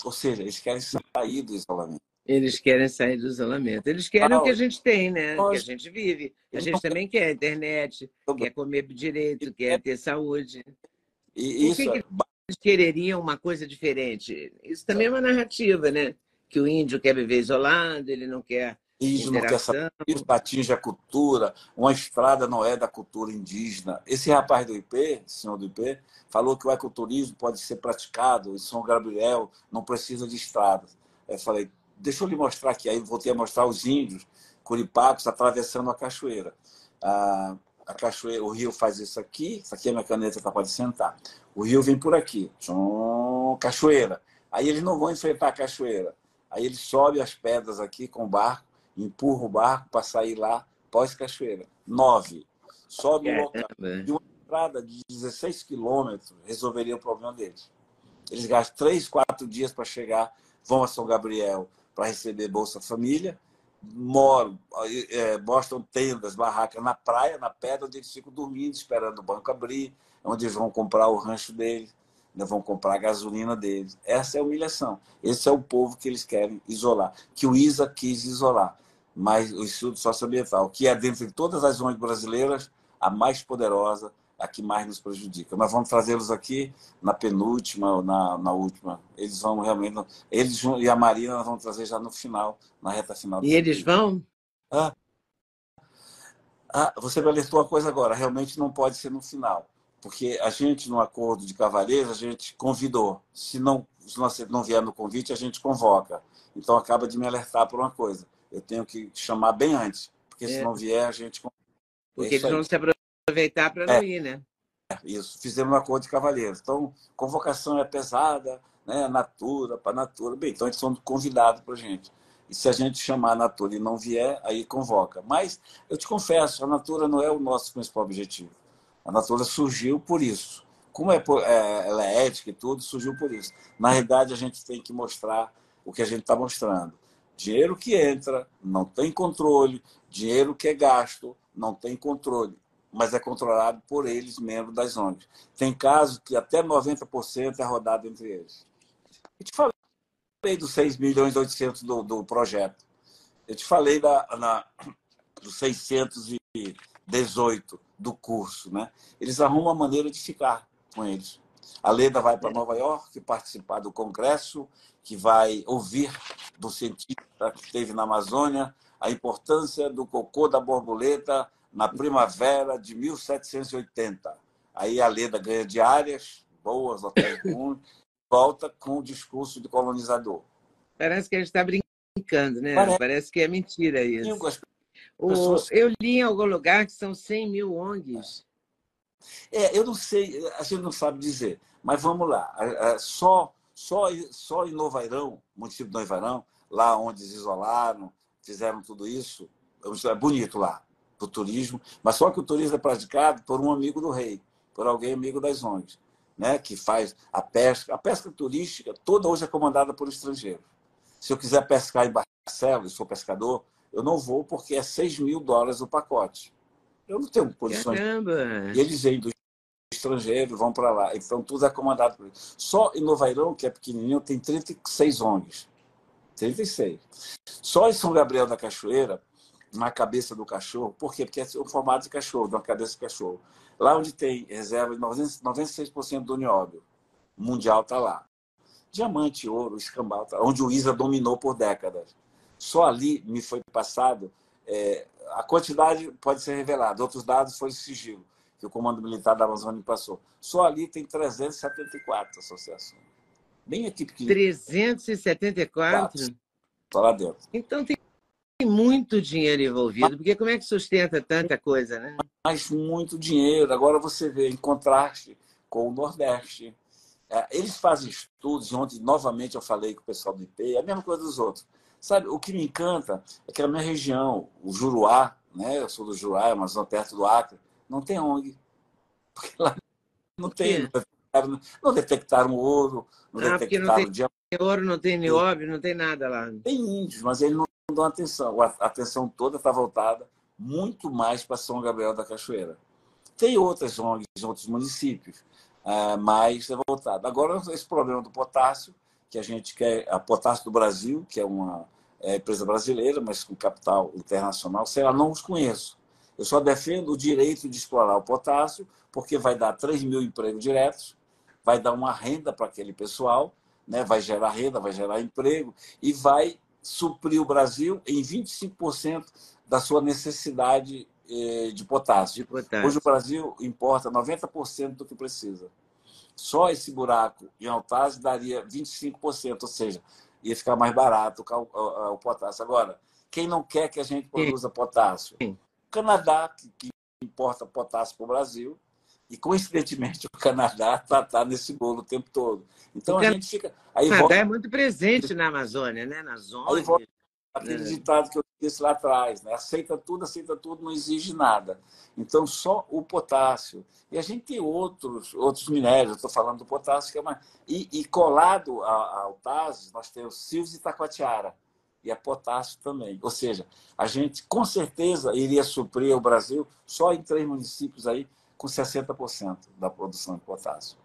Ou seja, eles querem sair do isolamento. Eles querem sair do isolamento. Eles querem ah, o que a gente tem, né? O que a gente vive. A gente também quer internet, quer comer direito, quer ter saúde. E isso... Por que, que eles quereriam uma coisa diferente? Isso também é uma narrativa, né? Que o índio quer viver isolado, ele não quer indígena quer saber isso atinge a cultura, uma estrada não é da cultura indígena. Esse rapaz do IP, senhor do IP, falou que o ecoturismo pode ser praticado em São Gabriel, não precisa de estradas. Eu falei, deixa eu lhe mostrar aqui. Aí voltei a mostrar os índios curipacos atravessando a cachoeira. A, a cachoeira, o rio faz isso aqui, isso aqui é minha caneta está pode sentar. O rio vem por aqui, tchum, cachoeira. Aí eles não vão enfrentar a cachoeira. Aí eles sobem as pedras aqui com o barco empurra o barco para sair lá pós-cachoeira. Nove. Sobe um local. De uma estrada de 16 quilômetros resolveria o problema deles. Eles gastam três, quatro dias para chegar, vão a São Gabriel para receber Bolsa Família, moram, é, mostram tendas, barracas na praia, na pedra, onde eles ficam dormindo, esperando o banco abrir, onde eles vão comprar o rancho deles, né, vão comprar a gasolina deles. Essa é a humilhação. Esse é o povo que eles querem isolar, que o ISA quis isolar mas o Instituto Socioambiental, que é, dentre todas as ONGs brasileiras, a mais poderosa, a que mais nos prejudica. Nós vamos trazê-los aqui na penúltima ou na, na última. Eles vão realmente. Eles e a Marina nós vamos trazer já no final, na reta final. E eles vídeo. vão? Ah, ah, você me alertou uma coisa agora. Realmente não pode ser no final. Porque a gente, no acordo de Cavaleiros, a gente convidou. Se não, se não vier no convite, a gente convoca. Então acaba de me alertar por uma coisa eu tenho que chamar bem antes, porque é. se não vier, a gente. Porque é eles vão se aproveitar para não é. ir, né? Isso, fizemos um acordo de cavalheiros. Então, convocação é pesada, né? Natura, para Natura. Bem, então eles são convidados para a gente. E se a gente chamar a Natura e não vier, aí convoca. Mas eu te confesso, a Natura não é o nosso principal objetivo. A Natura surgiu por isso. Como é, é, ela é ética e tudo, surgiu por isso. Na realidade, a gente tem que mostrar o que a gente está mostrando. Dinheiro que entra, não tem controle. Dinheiro que é gasto, não tem controle. Mas é controlado por eles, membros das ONGs. Tem casos que até 90% é rodado entre eles. Eu te falei dos 6 milhões e 800 do, do projeto. Eu te falei da, na, dos 618 do curso. Né? Eles arrumam uma maneira de ficar com eles. A Leda vai para Nova York participar do congresso, que vai ouvir do cientista que esteve na Amazônia a importância do cocô da borboleta na primavera de 1780. Aí a Leda ganha diárias boas, hotéis bons, volta com o discurso de colonizador. Parece que a gente está brincando, né? Parece, Parece, que é mentira isso. Pessoas... Eu li em algum lugar que são 100 mil ONGs. É, eu não sei, a gente não sabe dizer, mas vamos lá. Só só, só em Novairão, município de Novairão, lá onde eles isolaram, fizeram tudo isso, é bonito lá, para o turismo, mas só que o turismo é praticado por um amigo do rei, por alguém amigo das ONGs, né, que faz a pesca. A pesca turística toda hoje é comandada por estrangeiros. Se eu quiser pescar em Barcelos, sou pescador, eu não vou porque é 6 mil dólares o pacote. Eu não tenho condições. Caramba. E eles vêm do estrangeiros vão para lá. Então, tudo é comandado por eles. Só em Novairão, que é pequenininho, tem 36 ONGs. 36. Só em São Gabriel da Cachoeira, na cabeça do cachorro, por quê? Porque é o formato de cachorro, de uma cabeça de cachorro. Lá onde tem reserva de 96% do nióbio mundial está lá. Diamante, ouro, escambau, tá, onde o ISA dominou por décadas. Só ali me foi passado, é, a quantidade pode ser revelada, outros dados foi sigilo que o Comando Militar da Amazônia passou. Só ali tem 374 associações. Bem aqui pequenininho. 374? Só lá dentro. Então tem muito dinheiro envolvido, porque como é que sustenta tanta coisa, né? Mas muito dinheiro. Agora você vê, em contraste com o Nordeste. É, eles fazem estudos, onde novamente eu falei com o pessoal do IP, é a mesma coisa dos outros. Sabe, o que me encanta é que a minha região, o Juruá, né? eu sou do Juruá, Amazônia, perto do Acre, não tem ONG. Porque lá não tem. Não detectaram, ouro, não ah, detectaram não tem diamante. ouro, não tem nióbio, não tem nada lá. Tem índios, mas eles não dão atenção. A atenção toda está voltada muito mais para São Gabriel da Cachoeira. Tem outras ONGs em outros municípios, ah, mas é voltado. Agora, esse problema do potássio, que a gente quer, a Potássio do Brasil, que é uma é, empresa brasileira, mas com capital internacional, sei lá, não os conheço. Eu só defendo o direito de explorar o potássio, porque vai dar 3 mil empregos diretos, vai dar uma renda para aquele pessoal, né? vai gerar renda, vai gerar emprego e vai suprir o Brasil em 25% da sua necessidade eh, de potássio. de potássio. Hoje o Brasil importa 90% do que precisa. Só esse buraco em Altaz daria 25%, ou seja, ia ficar mais barato o, o, o potássio. Agora, quem não quer que a gente produza potássio? O Canadá, que, que importa potássio para o Brasil, e coincidentemente o Canadá está tá nesse bolo o tempo todo. Então a gente fica. Aí o Canadá volta... é muito presente na Amazônia, né? Na zona. Aí volta aquele é. ditado que eu disse lá atrás, né? Aceita tudo, aceita tudo, não exige nada. Então só o potássio. E a gente tem outros, outros minérios, estou falando do potássio, que é uma... e, e colado ao TAS, nós temos Silves e Taquatiara e a potássio também. Ou seja, a gente com certeza iria suprir o Brasil só em três municípios aí com 60% da produção de potássio.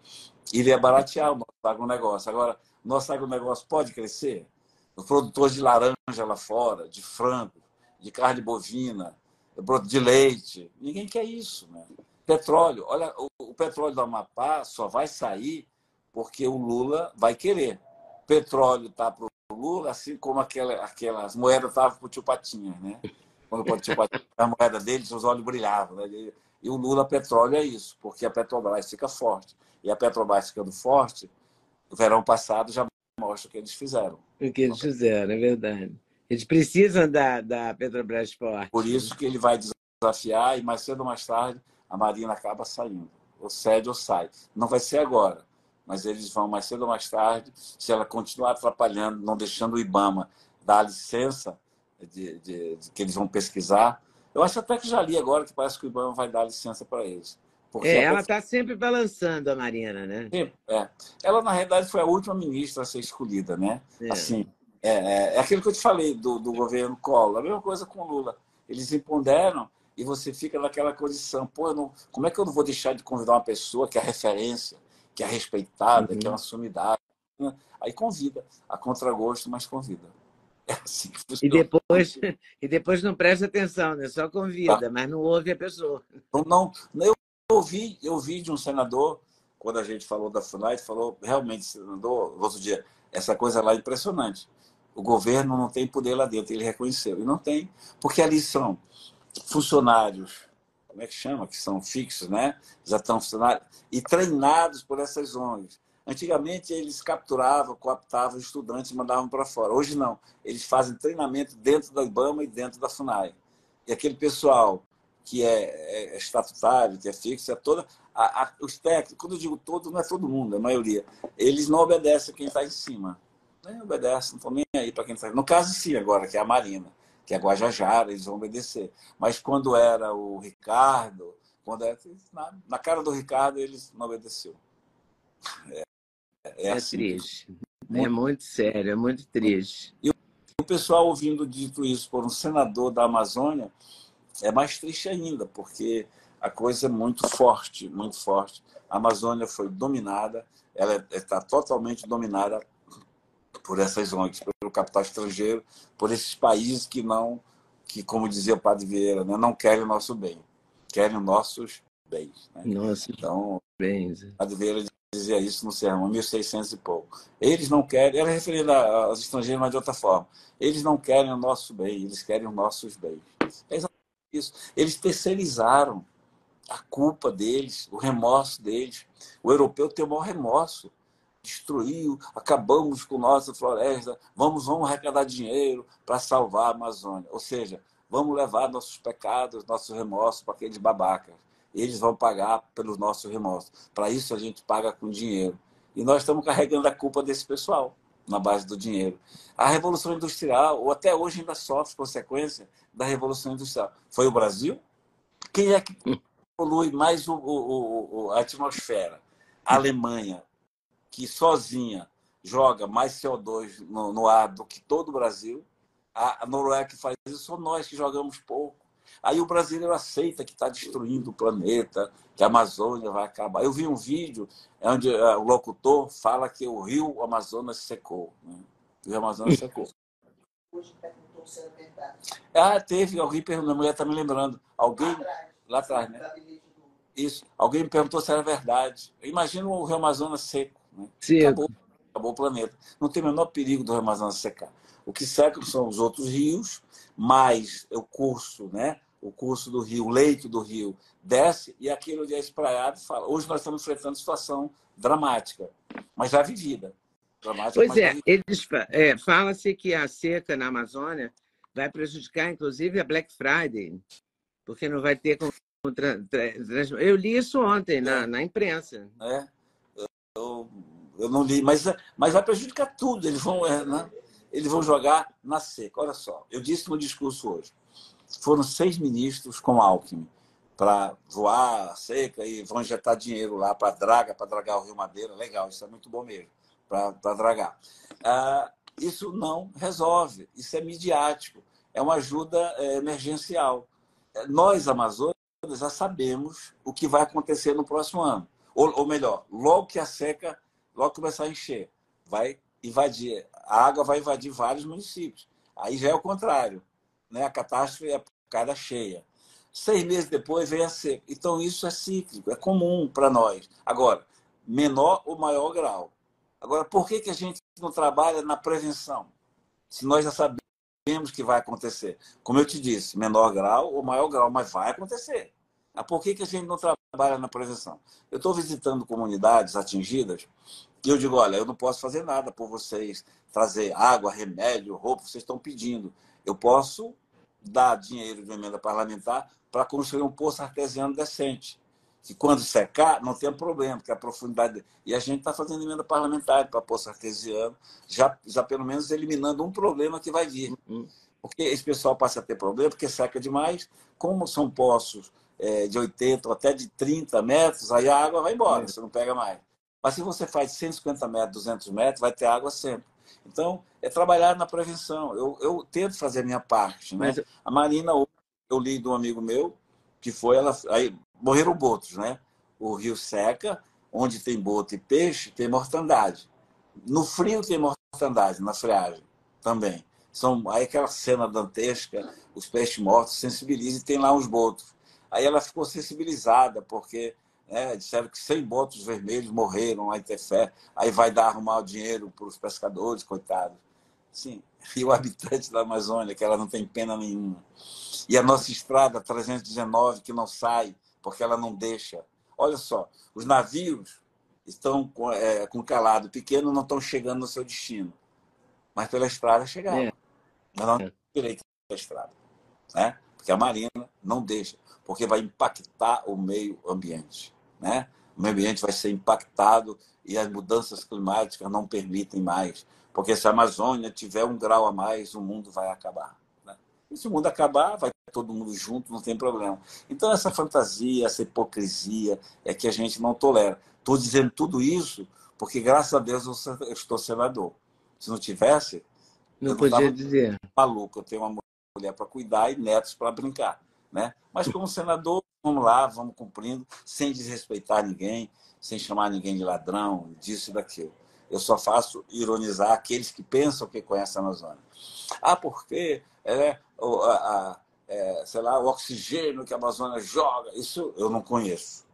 Iria baratear o nosso agronegócio. Agora, nosso agronegócio pode crescer? Os produtores de laranja lá fora, de frango, de carne bovina, de leite, ninguém quer isso. Né? Petróleo, olha, o, o petróleo do Amapá só vai sair porque o Lula vai querer. Petróleo está para o Lula, assim como aquela, aquelas moedas estavam para o tio Patinha, né? Quando o tio Patinha, a moeda dele, os olhos brilhavam. Né? E o Lula Petróleo é isso, porque a Petrobras fica forte. E a Petrobras ficando forte, no verão passado já mostra o que eles fizeram. O que eles fizeram, é verdade. Eles precisam da, da Petrobras forte. Por isso que ele vai desafiar e mais cedo ou mais tarde a Marina acaba saindo. Ou cede ou sai. Não vai ser agora, mas eles vão mais cedo ou mais tarde, se ela continuar atrapalhando, não deixando o IBAMA dar licença de, de, de que eles vão pesquisar, eu acho até que já li agora que parece que o IBAMA vai dar licença para eles. É, ela está sempre balançando a Marina, né? É. Ela, na realidade, foi a última ministra a ser escolhida, né? É. Assim, é, é, é, aquilo que eu te falei do, do governo Collor. A mesma coisa com Lula. Eles imponderam e você fica naquela condição. Pô, não, como é que eu não vou deixar de convidar uma pessoa que é referência, que é respeitada, uhum. que é uma sumidade? Né? Aí convida, a contragosto, mas convida. É assim e depois, e depois não presta atenção, né? Só convida, tá. mas não ouve a pessoa. Não, não, eu ouvi, eu vi de um senador, quando a gente falou da FUNAI, falou realmente, senador, outro dia, essa coisa lá é impressionante. O governo não tem poder lá dentro, ele reconheceu. E não tem, porque ali são funcionários, como é que chama? Que são fixos, né? Já estão funcionários, e treinados por essas ONGs. Antigamente eles capturavam, cooptavam estudantes e mandavam para fora. Hoje não. Eles fazem treinamento dentro da IBAMA e dentro da FUNAI. E aquele pessoal que é, é estatutário, que é fixo, é toda. A, a, os técnicos, quando eu digo todo, não é todo mundo, é a maioria. Eles não obedecem quem está em cima. Nem obedecem, não estão nem aí para quem está. No caso, sim, agora, que é a Marina, que é a Guajajara, eles vão obedecer. Mas quando era o Ricardo, quando era, na, na cara do Ricardo, eles não obedeceu. É, é, é assim, triste. Muito... É muito sério, é muito triste. E o pessoal ouvindo dito isso por um senador da Amazônia é mais triste ainda, porque a coisa é muito forte, muito forte. A Amazônia foi dominada, ela está totalmente dominada por essas ONGs, pelo capital estrangeiro, por esses países que não, que como dizia o Padre Vieira, né, não querem o nosso bem, querem os nossos bens. Né? Nossa, então, bens. O Padre Vieira dizia isso no sermão, 1600 e pouco. Eles não querem, era referido aos estrangeiros, mas de outra forma. Eles não querem o nosso bem, eles querem os nossos bens. É isso. Eles terceirizaram a culpa deles, o remorso deles. O europeu tem o maior remorso. Destruiu, acabamos com nossa floresta, vamos, vamos arrecadar dinheiro para salvar a Amazônia. Ou seja, vamos levar nossos pecados, nossos remorsos para aqueles babacas eles vão pagar pelos nossos remorsos. Para isso a gente paga com dinheiro. E nós estamos carregando a culpa desse pessoal na base do dinheiro. A Revolução Industrial, ou até hoje ainda sofre consequência da Revolução Industrial. Foi o Brasil? Quem é que polui mais o, o, o, a atmosfera? A Alemanha, que sozinha joga mais CO2 no, no ar do que todo o Brasil. A, Noruega que faz isso, só nós que jogamos pouco. Aí o brasileiro aceita que está destruindo o planeta, que a Amazônia vai acabar. Eu vi um vídeo onde uh, o locutor fala que o rio Amazonas secou. Né? O rio Amazonas secou. Hoje perguntou se era verdade. Ah, teve, alguém perguntou, a mulher está me lembrando. Alguém. Lá atrás, né? Isso. Alguém me perguntou se era verdade. Imagina o rio Amazonas seco. Né? Acabou, acabou o planeta. Não tem o menor perigo do rio Amazonas secar. O que seca são os outros rios, mais o curso, né? O curso do rio, o leito do rio desce e aquele onde é espraiado fala. Hoje nós estamos enfrentando situação dramática, mas já vivida. Dramática, pois é, eles é, fala-se que a seca na Amazônia vai prejudicar, inclusive, a Black Friday, porque não vai ter contra. Eu li isso ontem na, é. na imprensa. É. Eu, eu não li, mas, mas vai prejudicar tudo. Eles vão, é, né? Eles vão jogar na seca. Olha só, eu disse no discurso hoje. Foram seis ministros com Alckmin para voar a seca e vão injetar dinheiro lá para draga, para dragar o Rio Madeira. Legal, isso é muito bom mesmo, para dragar. Ah, isso não resolve, isso é midiático, é uma ajuda é, emergencial. Nós, amazônicos, já sabemos o que vai acontecer no próximo ano. Ou, ou melhor, logo que a seca, logo começar a encher, vai invadir, a água vai invadir vários municípios. Aí já é o contrário. Né? A catástrofe é cada cheia. Seis meses depois vem a seca. Então isso é cíclico, é comum para nós. Agora, menor ou maior grau. Agora, por que, que a gente não trabalha na prevenção? Se nós já sabemos que vai acontecer. Como eu te disse, menor grau ou maior grau, mas vai acontecer. Ah, por que, que a gente não trabalha na prevenção? Eu estou visitando comunidades atingidas e eu digo, olha, eu não posso fazer nada por vocês, trazer água, remédio, roupa, vocês estão pedindo. Eu posso dar dinheiro de emenda parlamentar para construir um poço artesiano decente. Que quando secar, não tem problema, porque a profundidade. E a gente está fazendo emenda parlamentar para poço artesiano, já, já pelo menos eliminando um problema que vai vir. Uhum. Porque esse pessoal passa a ter problema, porque seca demais. Como são poços é, de 80 ou até de 30 metros, aí a água vai embora, você não pega mais. Mas se você faz 150 metros, 200 metros, vai ter água sempre. Então, é trabalhar na prevenção. Eu, eu tento fazer a minha parte. Né? Mas... A Marina, eu li de um amigo meu, que foi, ela, aí morreram botos, né? O rio seca, onde tem boto e peixe, tem mortandade. No frio tem mortandade, na friagem também. São, aí aquela cena dantesca, os peixes mortos sensibilizam e tem lá uns botos. Aí ela ficou sensibilizada, porque né, disseram que 100 botos vermelhos morreram lá em Tefé, aí vai dar arrumar o dinheiro para os pescadores, coitados. Sim, e o habitante da Amazônia, que ela não tem pena nenhuma. E a nossa estrada 319, que não sai, porque ela não deixa. Olha só, os navios estão com, é, com calado pequeno, não estão chegando no seu destino. Mas pela estrada chegaram. É. Mas não tem direito da estrada. Né? Porque a Marina não deixa porque vai impactar o meio ambiente. Né? O meio ambiente vai ser impactado e as mudanças climáticas não permitem mais. Porque se a Amazônia tiver um grau a mais, o mundo vai acabar. Né? E se o mundo acabar, vai todo mundo junto, não tem problema. Então, essa fantasia, essa hipocrisia é que a gente não tolera. Estou dizendo tudo isso porque, graças a Deus, eu estou senador. Se não tivesse, não, não podia dizer. Maluco, eu tenho uma mulher para cuidar e netos para brincar. Né? Mas como senador, vamos lá, vamos cumprindo, sem desrespeitar ninguém, sem chamar ninguém de ladrão, disso e daquilo. Eu só faço ironizar aqueles que pensam que conhecem a Amazônia. Ah, porque é, a, a, é, sei lá, o oxigênio que a Amazônia joga, isso eu não conheço.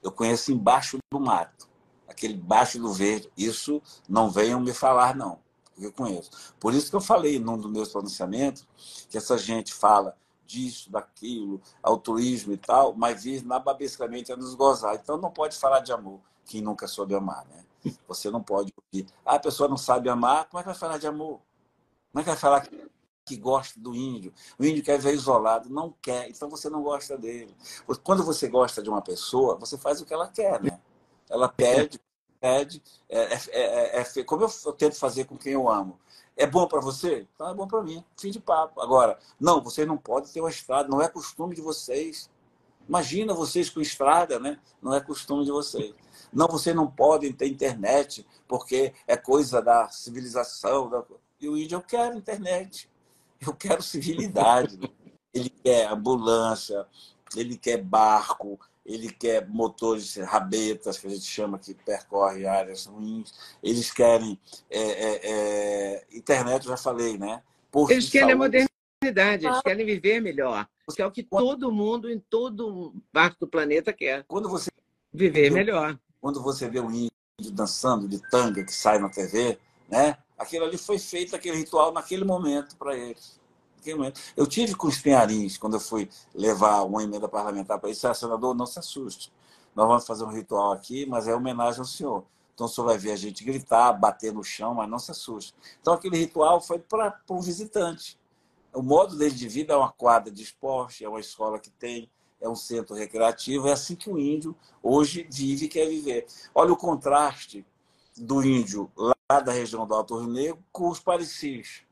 Eu conheço embaixo do mato, aquele baixo do verde. Isso não venham me falar, não, porque eu conheço. Por isso que eu falei num dos meus pronunciamentos que essa gente fala disso, daquilo, altruísmo e tal, mas na basicamente a nos gozar. Então não pode falar de amor quem nunca soube amar, né? Você não pode ouvir. Ah, a pessoa não sabe amar, como é que vai falar de amor? Como é que vai falar que, que gosta do índio? O índio quer ver isolado, não quer, então você não gosta dele. Quando você gosta de uma pessoa, você faz o que ela quer, né? Ela pede, pede, é, é, é, é como eu, eu tento fazer com quem eu amo. É bom para você? Então é bom para mim. Fim de papo. Agora, não, vocês não podem ter uma estrada, não é costume de vocês. Imagina vocês com estrada, né? Não é costume de vocês. Não, vocês não podem ter internet, porque é coisa da civilização. Da... E o índio, eu quero internet. Eu quero civilidade. Ele quer ambulância, ele quer barco, ele quer motores rabetas, que a gente chama que percorre áreas ruins, eles querem é, é, é, internet, já falei, né? Posto eles querem saúde. a modernidade, eles querem viver melhor, que é o que todo mundo em todo parte do planeta quer. Quando você viver melhor. Quando você vê um índio dançando de tanga que sai na TV, né? Aquilo ali foi feito, aquele ritual, naquele momento para eles. Eu tive com os penharins, quando eu fui levar uma emenda parlamentar para isso, ah, senador, não se assuste. Nós vamos fazer um ritual aqui, mas é homenagem ao senhor. Então o senhor vai ver a gente gritar, bater no chão, mas não se assuste. Então aquele ritual foi para um visitante. O modo dele de vida é uma quadra de esporte, é uma escola que tem, é um centro recreativo, é assim que o índio hoje vive e quer viver. Olha o contraste do índio lá da região do Alto Rio Negro com os parecis,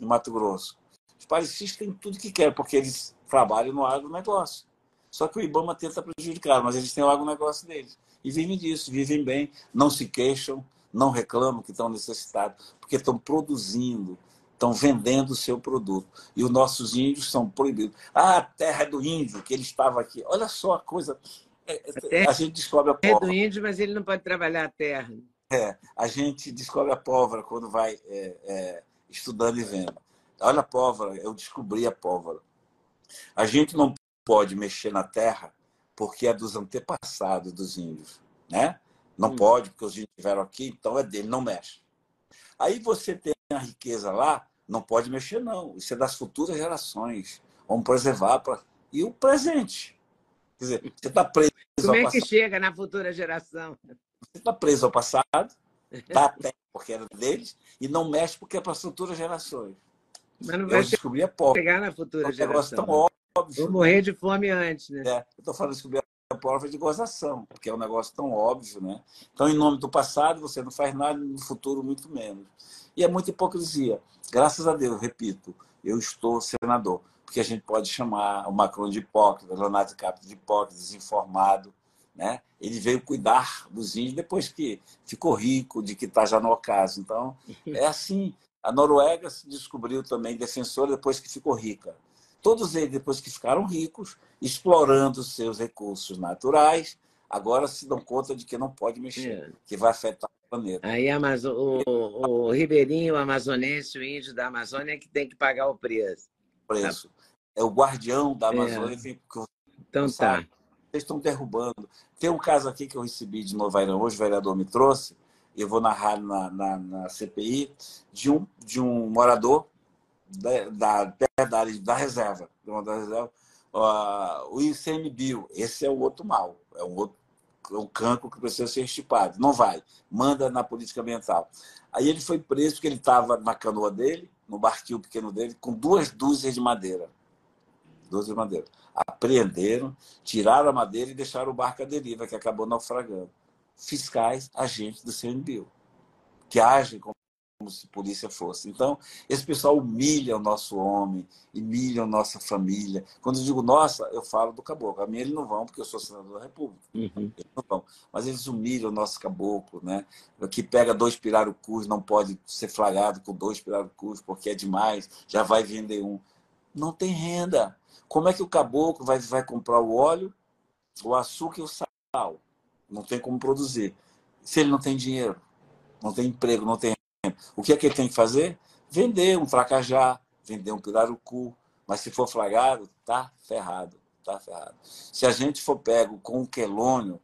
no Mato Grosso. Os parecis têm tudo que querem, porque eles trabalham no agronegócio. Só que o Ibama tenta prejudicar, mas eles têm o agronegócio deles. E vivem disso, vivem bem, não se queixam, não reclamam que estão necessitados, porque estão produzindo, estão vendendo o seu produto. E os nossos índios são proibidos. Ah, a terra é do índio, que ele estava aqui. Olha só a coisa. É, a, a gente descobre a pólvora. É do índio, mas ele não pode trabalhar a terra. É, a gente descobre a pólvora quando vai é, é, estudando e vendo. Olha a pólvora, eu descobri a pólvora. A gente não pode mexer na terra porque é dos antepassados dos índios, né? Não hum. pode, porque os índios estiveram aqui, então é dele, não mexe. Aí você tem a riqueza lá, não pode mexer, não. Isso é das futuras gerações. Vamos preservar. Pra... E o presente. Quer dizer, você está preso. Como é que chega na futura geração? Está preso ao passado, dá até porque era deles, e não mexe porque é para as futuras gerações. Mas não vai descobrir a pobre. pegar na futura é um geração. tão óbvio. Vou morrer de fome antes, né? É, eu estou falando descobrir a prova de gozação, porque é um negócio tão óbvio, né? Então, em nome do passado, você não faz nada, no futuro, muito menos. E é muita hipocrisia. Graças a Deus, repito, eu estou senador, porque a gente pode chamar o Macron de hipócrita, o Leonardo DiCaprio de hipócrita, desinformado, né? Ele veio cuidar dos índios depois que ficou rico, de que está já no ocaso. Então, é assim. A Noruega se descobriu também defensora depois que ficou rica. Todos eles, depois que ficaram ricos, explorando seus recursos naturais, agora se dão conta de que não pode mexer, é. que vai afetar o planeta. Aí o, o, ribeirinho, o amazonense, o índio da Amazônia é que tem que pagar o preço. Preço. É o guardião da Amazônia. É. Que, então tá. Vocês estão derrubando. Tem um caso aqui que eu recebi de Nova Irã, hoje o vereador me trouxe, eu vou narrar na, na, na CPI, de um, de um morador da, da, da, da reserva, da reserva uh, o ICMBio. Esse é o outro mal, é um outro é um cancro que precisa ser estipado. Não vai, manda na política ambiental. Aí ele foi preso porque ele estava na canoa dele, no barquinho pequeno dele, com duas dúzias de madeira. Dúzias de madeira apreenderam, tiraram a madeira e deixaram o barco à deriva, que acabou naufragando. Fiscais, agentes do CNBio, que agem como como se polícia fosse. Então, esse pessoal humilha o nosso homem, humilha a nossa família. Quando eu digo nossa, eu falo do caboclo. A mim eles não vão, porque eu sou senador da República. Uhum. Eles não vão. Mas eles humilham o nosso caboclo, né? Que pega dois pirarucus, não pode ser flagrado com dois pirarucus, porque é demais, já vai vender um. Não tem renda. Como é que o caboclo vai, vai comprar o óleo, o açúcar e o sal? Não tem como produzir. Se ele não tem dinheiro, não tem emprego, não tem o que é que ele tem que fazer? Vender um fracajá, vender um pirarucu. Mas se for flagrado, tá ferrado, tá ferrado. Se a gente for pego com um quelônio,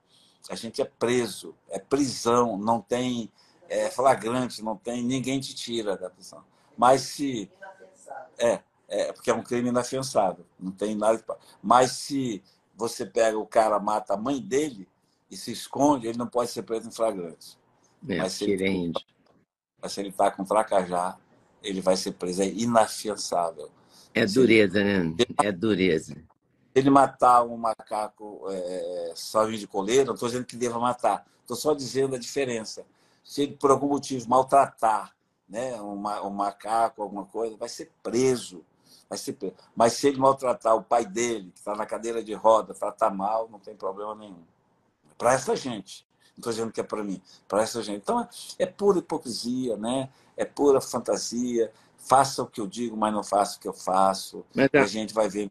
a gente é preso, é prisão, não tem é flagrante, não tem, ninguém te tira da prisão. Mas se é, é, porque é um crime inafiançável, não tem nada. Mas se você pega o cara, mata a mãe dele e se esconde, ele não pode ser preso em flagrante. É, mas, se ele, mas se ele está com tracajá, ele vai ser preso, é inafiançável. É dureza, né? É dureza. Ele matar um macaco é, só de coleira, não estou dizendo que deva matar, estou só dizendo a diferença. Se ele, por algum motivo, maltratar né, um, um macaco, alguma coisa, vai ser preso Vai ser, mas se ele maltratar o pai dele, que está na cadeira de roda, tratar mal, não tem problema nenhum. Para essa gente. Não estou dizendo que é para mim, para essa gente. Então, é, é pura hipocrisia, né? é pura fantasia. Faça o que eu digo, mas não faça o que eu faço. Mas, a gente vai ver.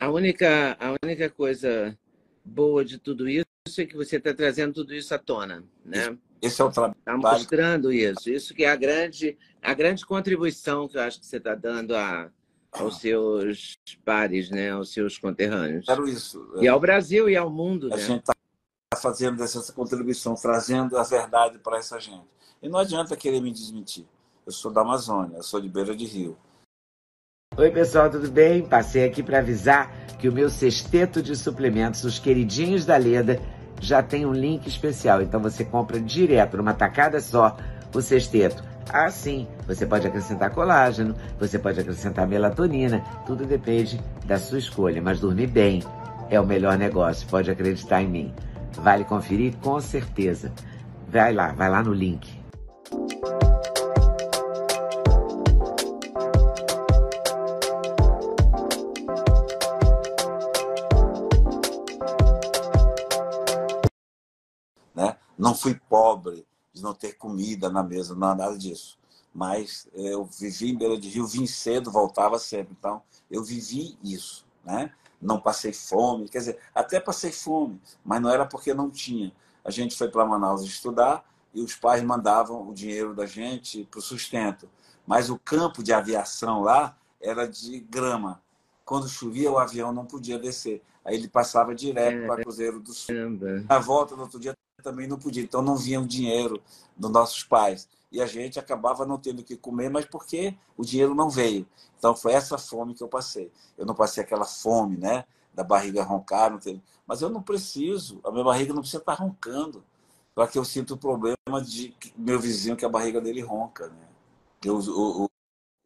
A única, a única coisa boa de tudo isso é que você está trazendo tudo isso à tona. Né? Esse é o trabalho. Está mostrando isso. Isso que é a grande, a grande contribuição que eu acho que você está dando a, aos seus pares, né, aos seus conterrâneos. Quero isso. E ao Brasil e ao mundo. A né? gente está fazendo essa contribuição, trazendo a verdade para essa gente. E não adianta querer me desmentir. eu sou da Amazônia, eu sou de Beira de Rio. Oi, pessoal, tudo bem? Passei aqui para avisar que o meu sexteto de suplementos, os queridinhos da Leda, já tem um link especial. Então você compra direto, numa tacada só, o sexteto. Ah, sim, você pode acrescentar colágeno, você pode acrescentar melatonina, tudo depende da sua escolha. Mas dormir bem é o melhor negócio, pode acreditar em mim. Vale conferir com certeza. Vai lá, vai lá no link. Não fui pobre de não ter comida na mesa, não nada disso. Mas eh, eu vivi em Beira de Rio, vim cedo, voltava sempre. Então, eu vivi isso, né? Não passei fome, quer dizer, até passei fome, mas não era porque não tinha. A gente foi para Manaus estudar e os pais mandavam o dinheiro da gente para o sustento. Mas o campo de aviação lá era de grama. Quando chovia, o avião não podia descer. Aí ele passava direto para Cruzeiro do Sul. Na volta, no outro dia, também não podia. Então não vinha o dinheiro dos nossos pais. E a gente acabava não tendo o que comer, mas porque o dinheiro não veio. Então foi essa fome que eu passei. Eu não passei aquela fome, né? Da barriga roncar, não tem... mas eu não preciso, a minha barriga não precisa estar roncando para que eu sinta o problema de meu vizinho que a barriga dele ronca. Né? Eu, o,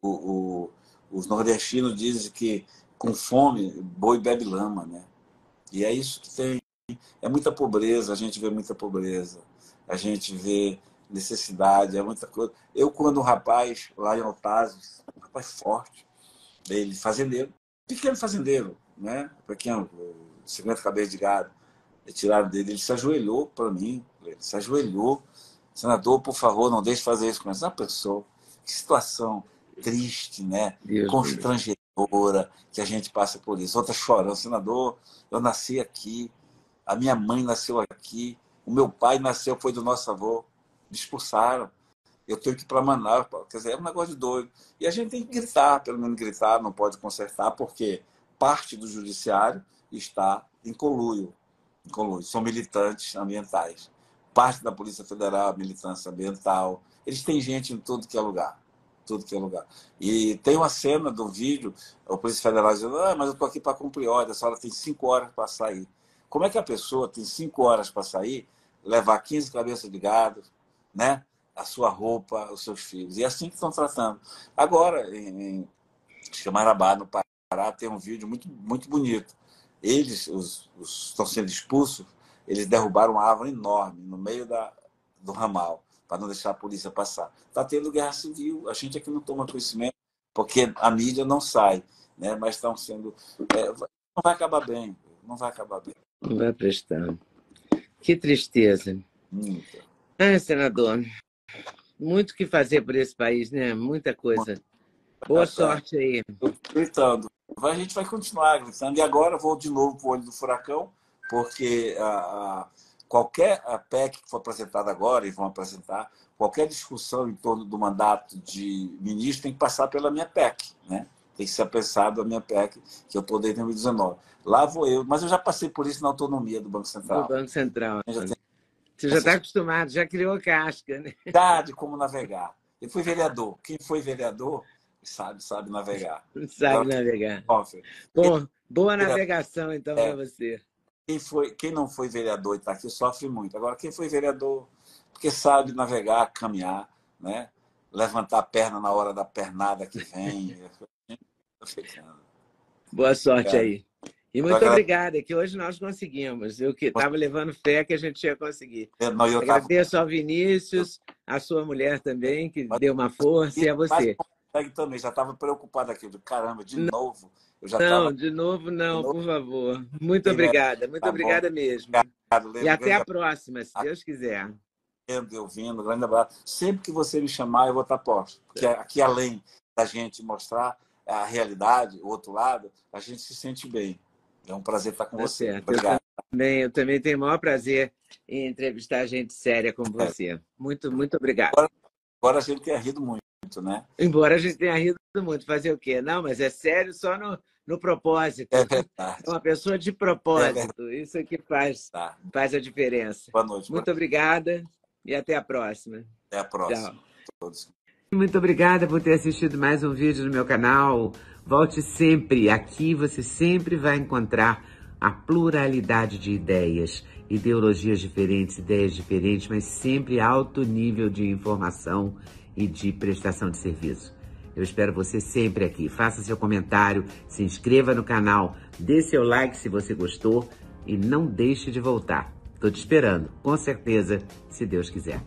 o, o, os nordestinos dizem que com fome, boi bebe lama. Né? E é isso que tem é muita pobreza, a gente vê muita pobreza, a gente vê necessidade, é muita coisa. Eu, quando um rapaz, lá em Altazes, um rapaz forte, ele fazendeiro, pequeno fazendeiro, né? pequeno, 50 cabeças de gado, tiraram dele, ele se ajoelhou para mim, ele se ajoelhou, senador, por favor, não deixe fazer isso com essa pessoa. Que situação triste, né? Deus Constrangedora Deus. que a gente passa por isso. Outra chorando, senador, eu nasci aqui, a minha mãe nasceu aqui, o meu pai nasceu, foi do nosso avô, me expulsaram. Eu tenho que ir para Manaus. Quer dizer, é um negócio de doido. E a gente tem que gritar, pelo menos gritar, não pode consertar, porque parte do judiciário está em coluio. Em coluio. São militantes ambientais. Parte da Polícia Federal, militância ambiental. Eles têm gente em tudo que é lugar. Tudo que é lugar. E tem uma cena do vídeo, a Polícia Federal dizendo, ah, mas eu estou aqui para cumprir ordem, a senhora tem cinco horas para sair. Como é que a pessoa tem cinco horas para sair, levar 15 cabeças de gado, né? a sua roupa, os seus filhos? E é assim que estão tratando. Agora, em, em Marabá, no Pará, tem um vídeo muito, muito bonito. Eles, os, os estão sendo expulsos, eles derrubaram uma árvore enorme no meio da, do ramal, para não deixar a polícia passar. Está tendo guerra civil, a gente aqui não toma conhecimento, porque a mídia não sai, né? mas estão sendo. É, não vai acabar bem, não vai acabar bem. Não vai prestar. Que tristeza. Muita. Ah, senador, muito que fazer por esse país, né? Muita coisa. Boa sorte aí. Gritando. A gente vai continuar gritando. E agora vou de novo para o olho do furacão, porque a, a, qualquer a PEC que for apresentada agora, e vão apresentar, qualquer discussão em torno do mandato de ministro tem que passar pela minha PEC. Né? Tem que ser pensado a minha PEC, que eu poder em 2019. Lá vou eu, mas eu já passei por isso na autonomia do Banco Central. Do Banco Central. Já tem... Você já está acostumado, já criou casca, né? de como navegar. Eu fui vereador. Quem foi vereador sabe, sabe navegar. Sabe Agora, navegar. Bom, boa navegação, então, é, para você. Quem, foi, quem não foi vereador e está aqui sofre muito. Agora, quem foi vereador, porque sabe navegar, caminhar, né? levantar a perna na hora da pernada que vem. Boa sorte aí. E muito obrigada, que hoje nós conseguimos. Eu que estava levando fé que a gente ia conseguir. É, não, eu Agradeço tava... ao Vinícius, a sua mulher também, que Mas... deu uma força, e a você. também, já estava preocupado aqui. Caramba, de não, novo. Eu já não, tava... de novo não, de novo. por favor. Muito obrigada, muito tá obrigada bom. mesmo. Obrigado, e até a próxima, se Deus quiser. Eu vindo, grande abraço. Sempre que você me chamar, eu vou estar posto. Porque aqui, além da gente mostrar a realidade, o outro lado, a gente se sente bem. É um prazer estar com tá você. Certo. Obrigado. Eu também, eu também tenho o maior prazer em entrevistar gente séria como é. você. Muito, muito obrigado. Agora, agora a gente tenha rido muito, né? Embora a gente tenha rido muito. Fazer o quê? Não, mas é sério só no, no propósito. É verdade. É uma pessoa de propósito. É Isso é que faz, tá. faz a diferença. Boa noite. Muito obrigada e até a próxima. Até a próxima. Tchau. Todos. Muito obrigada por ter assistido mais um vídeo no meu canal. Volte sempre. Aqui você sempre vai encontrar a pluralidade de ideias, ideologias diferentes, ideias diferentes, mas sempre alto nível de informação e de prestação de serviço. Eu espero você sempre aqui. Faça seu comentário, se inscreva no canal, dê seu like se você gostou e não deixe de voltar. Estou te esperando, com certeza, se Deus quiser.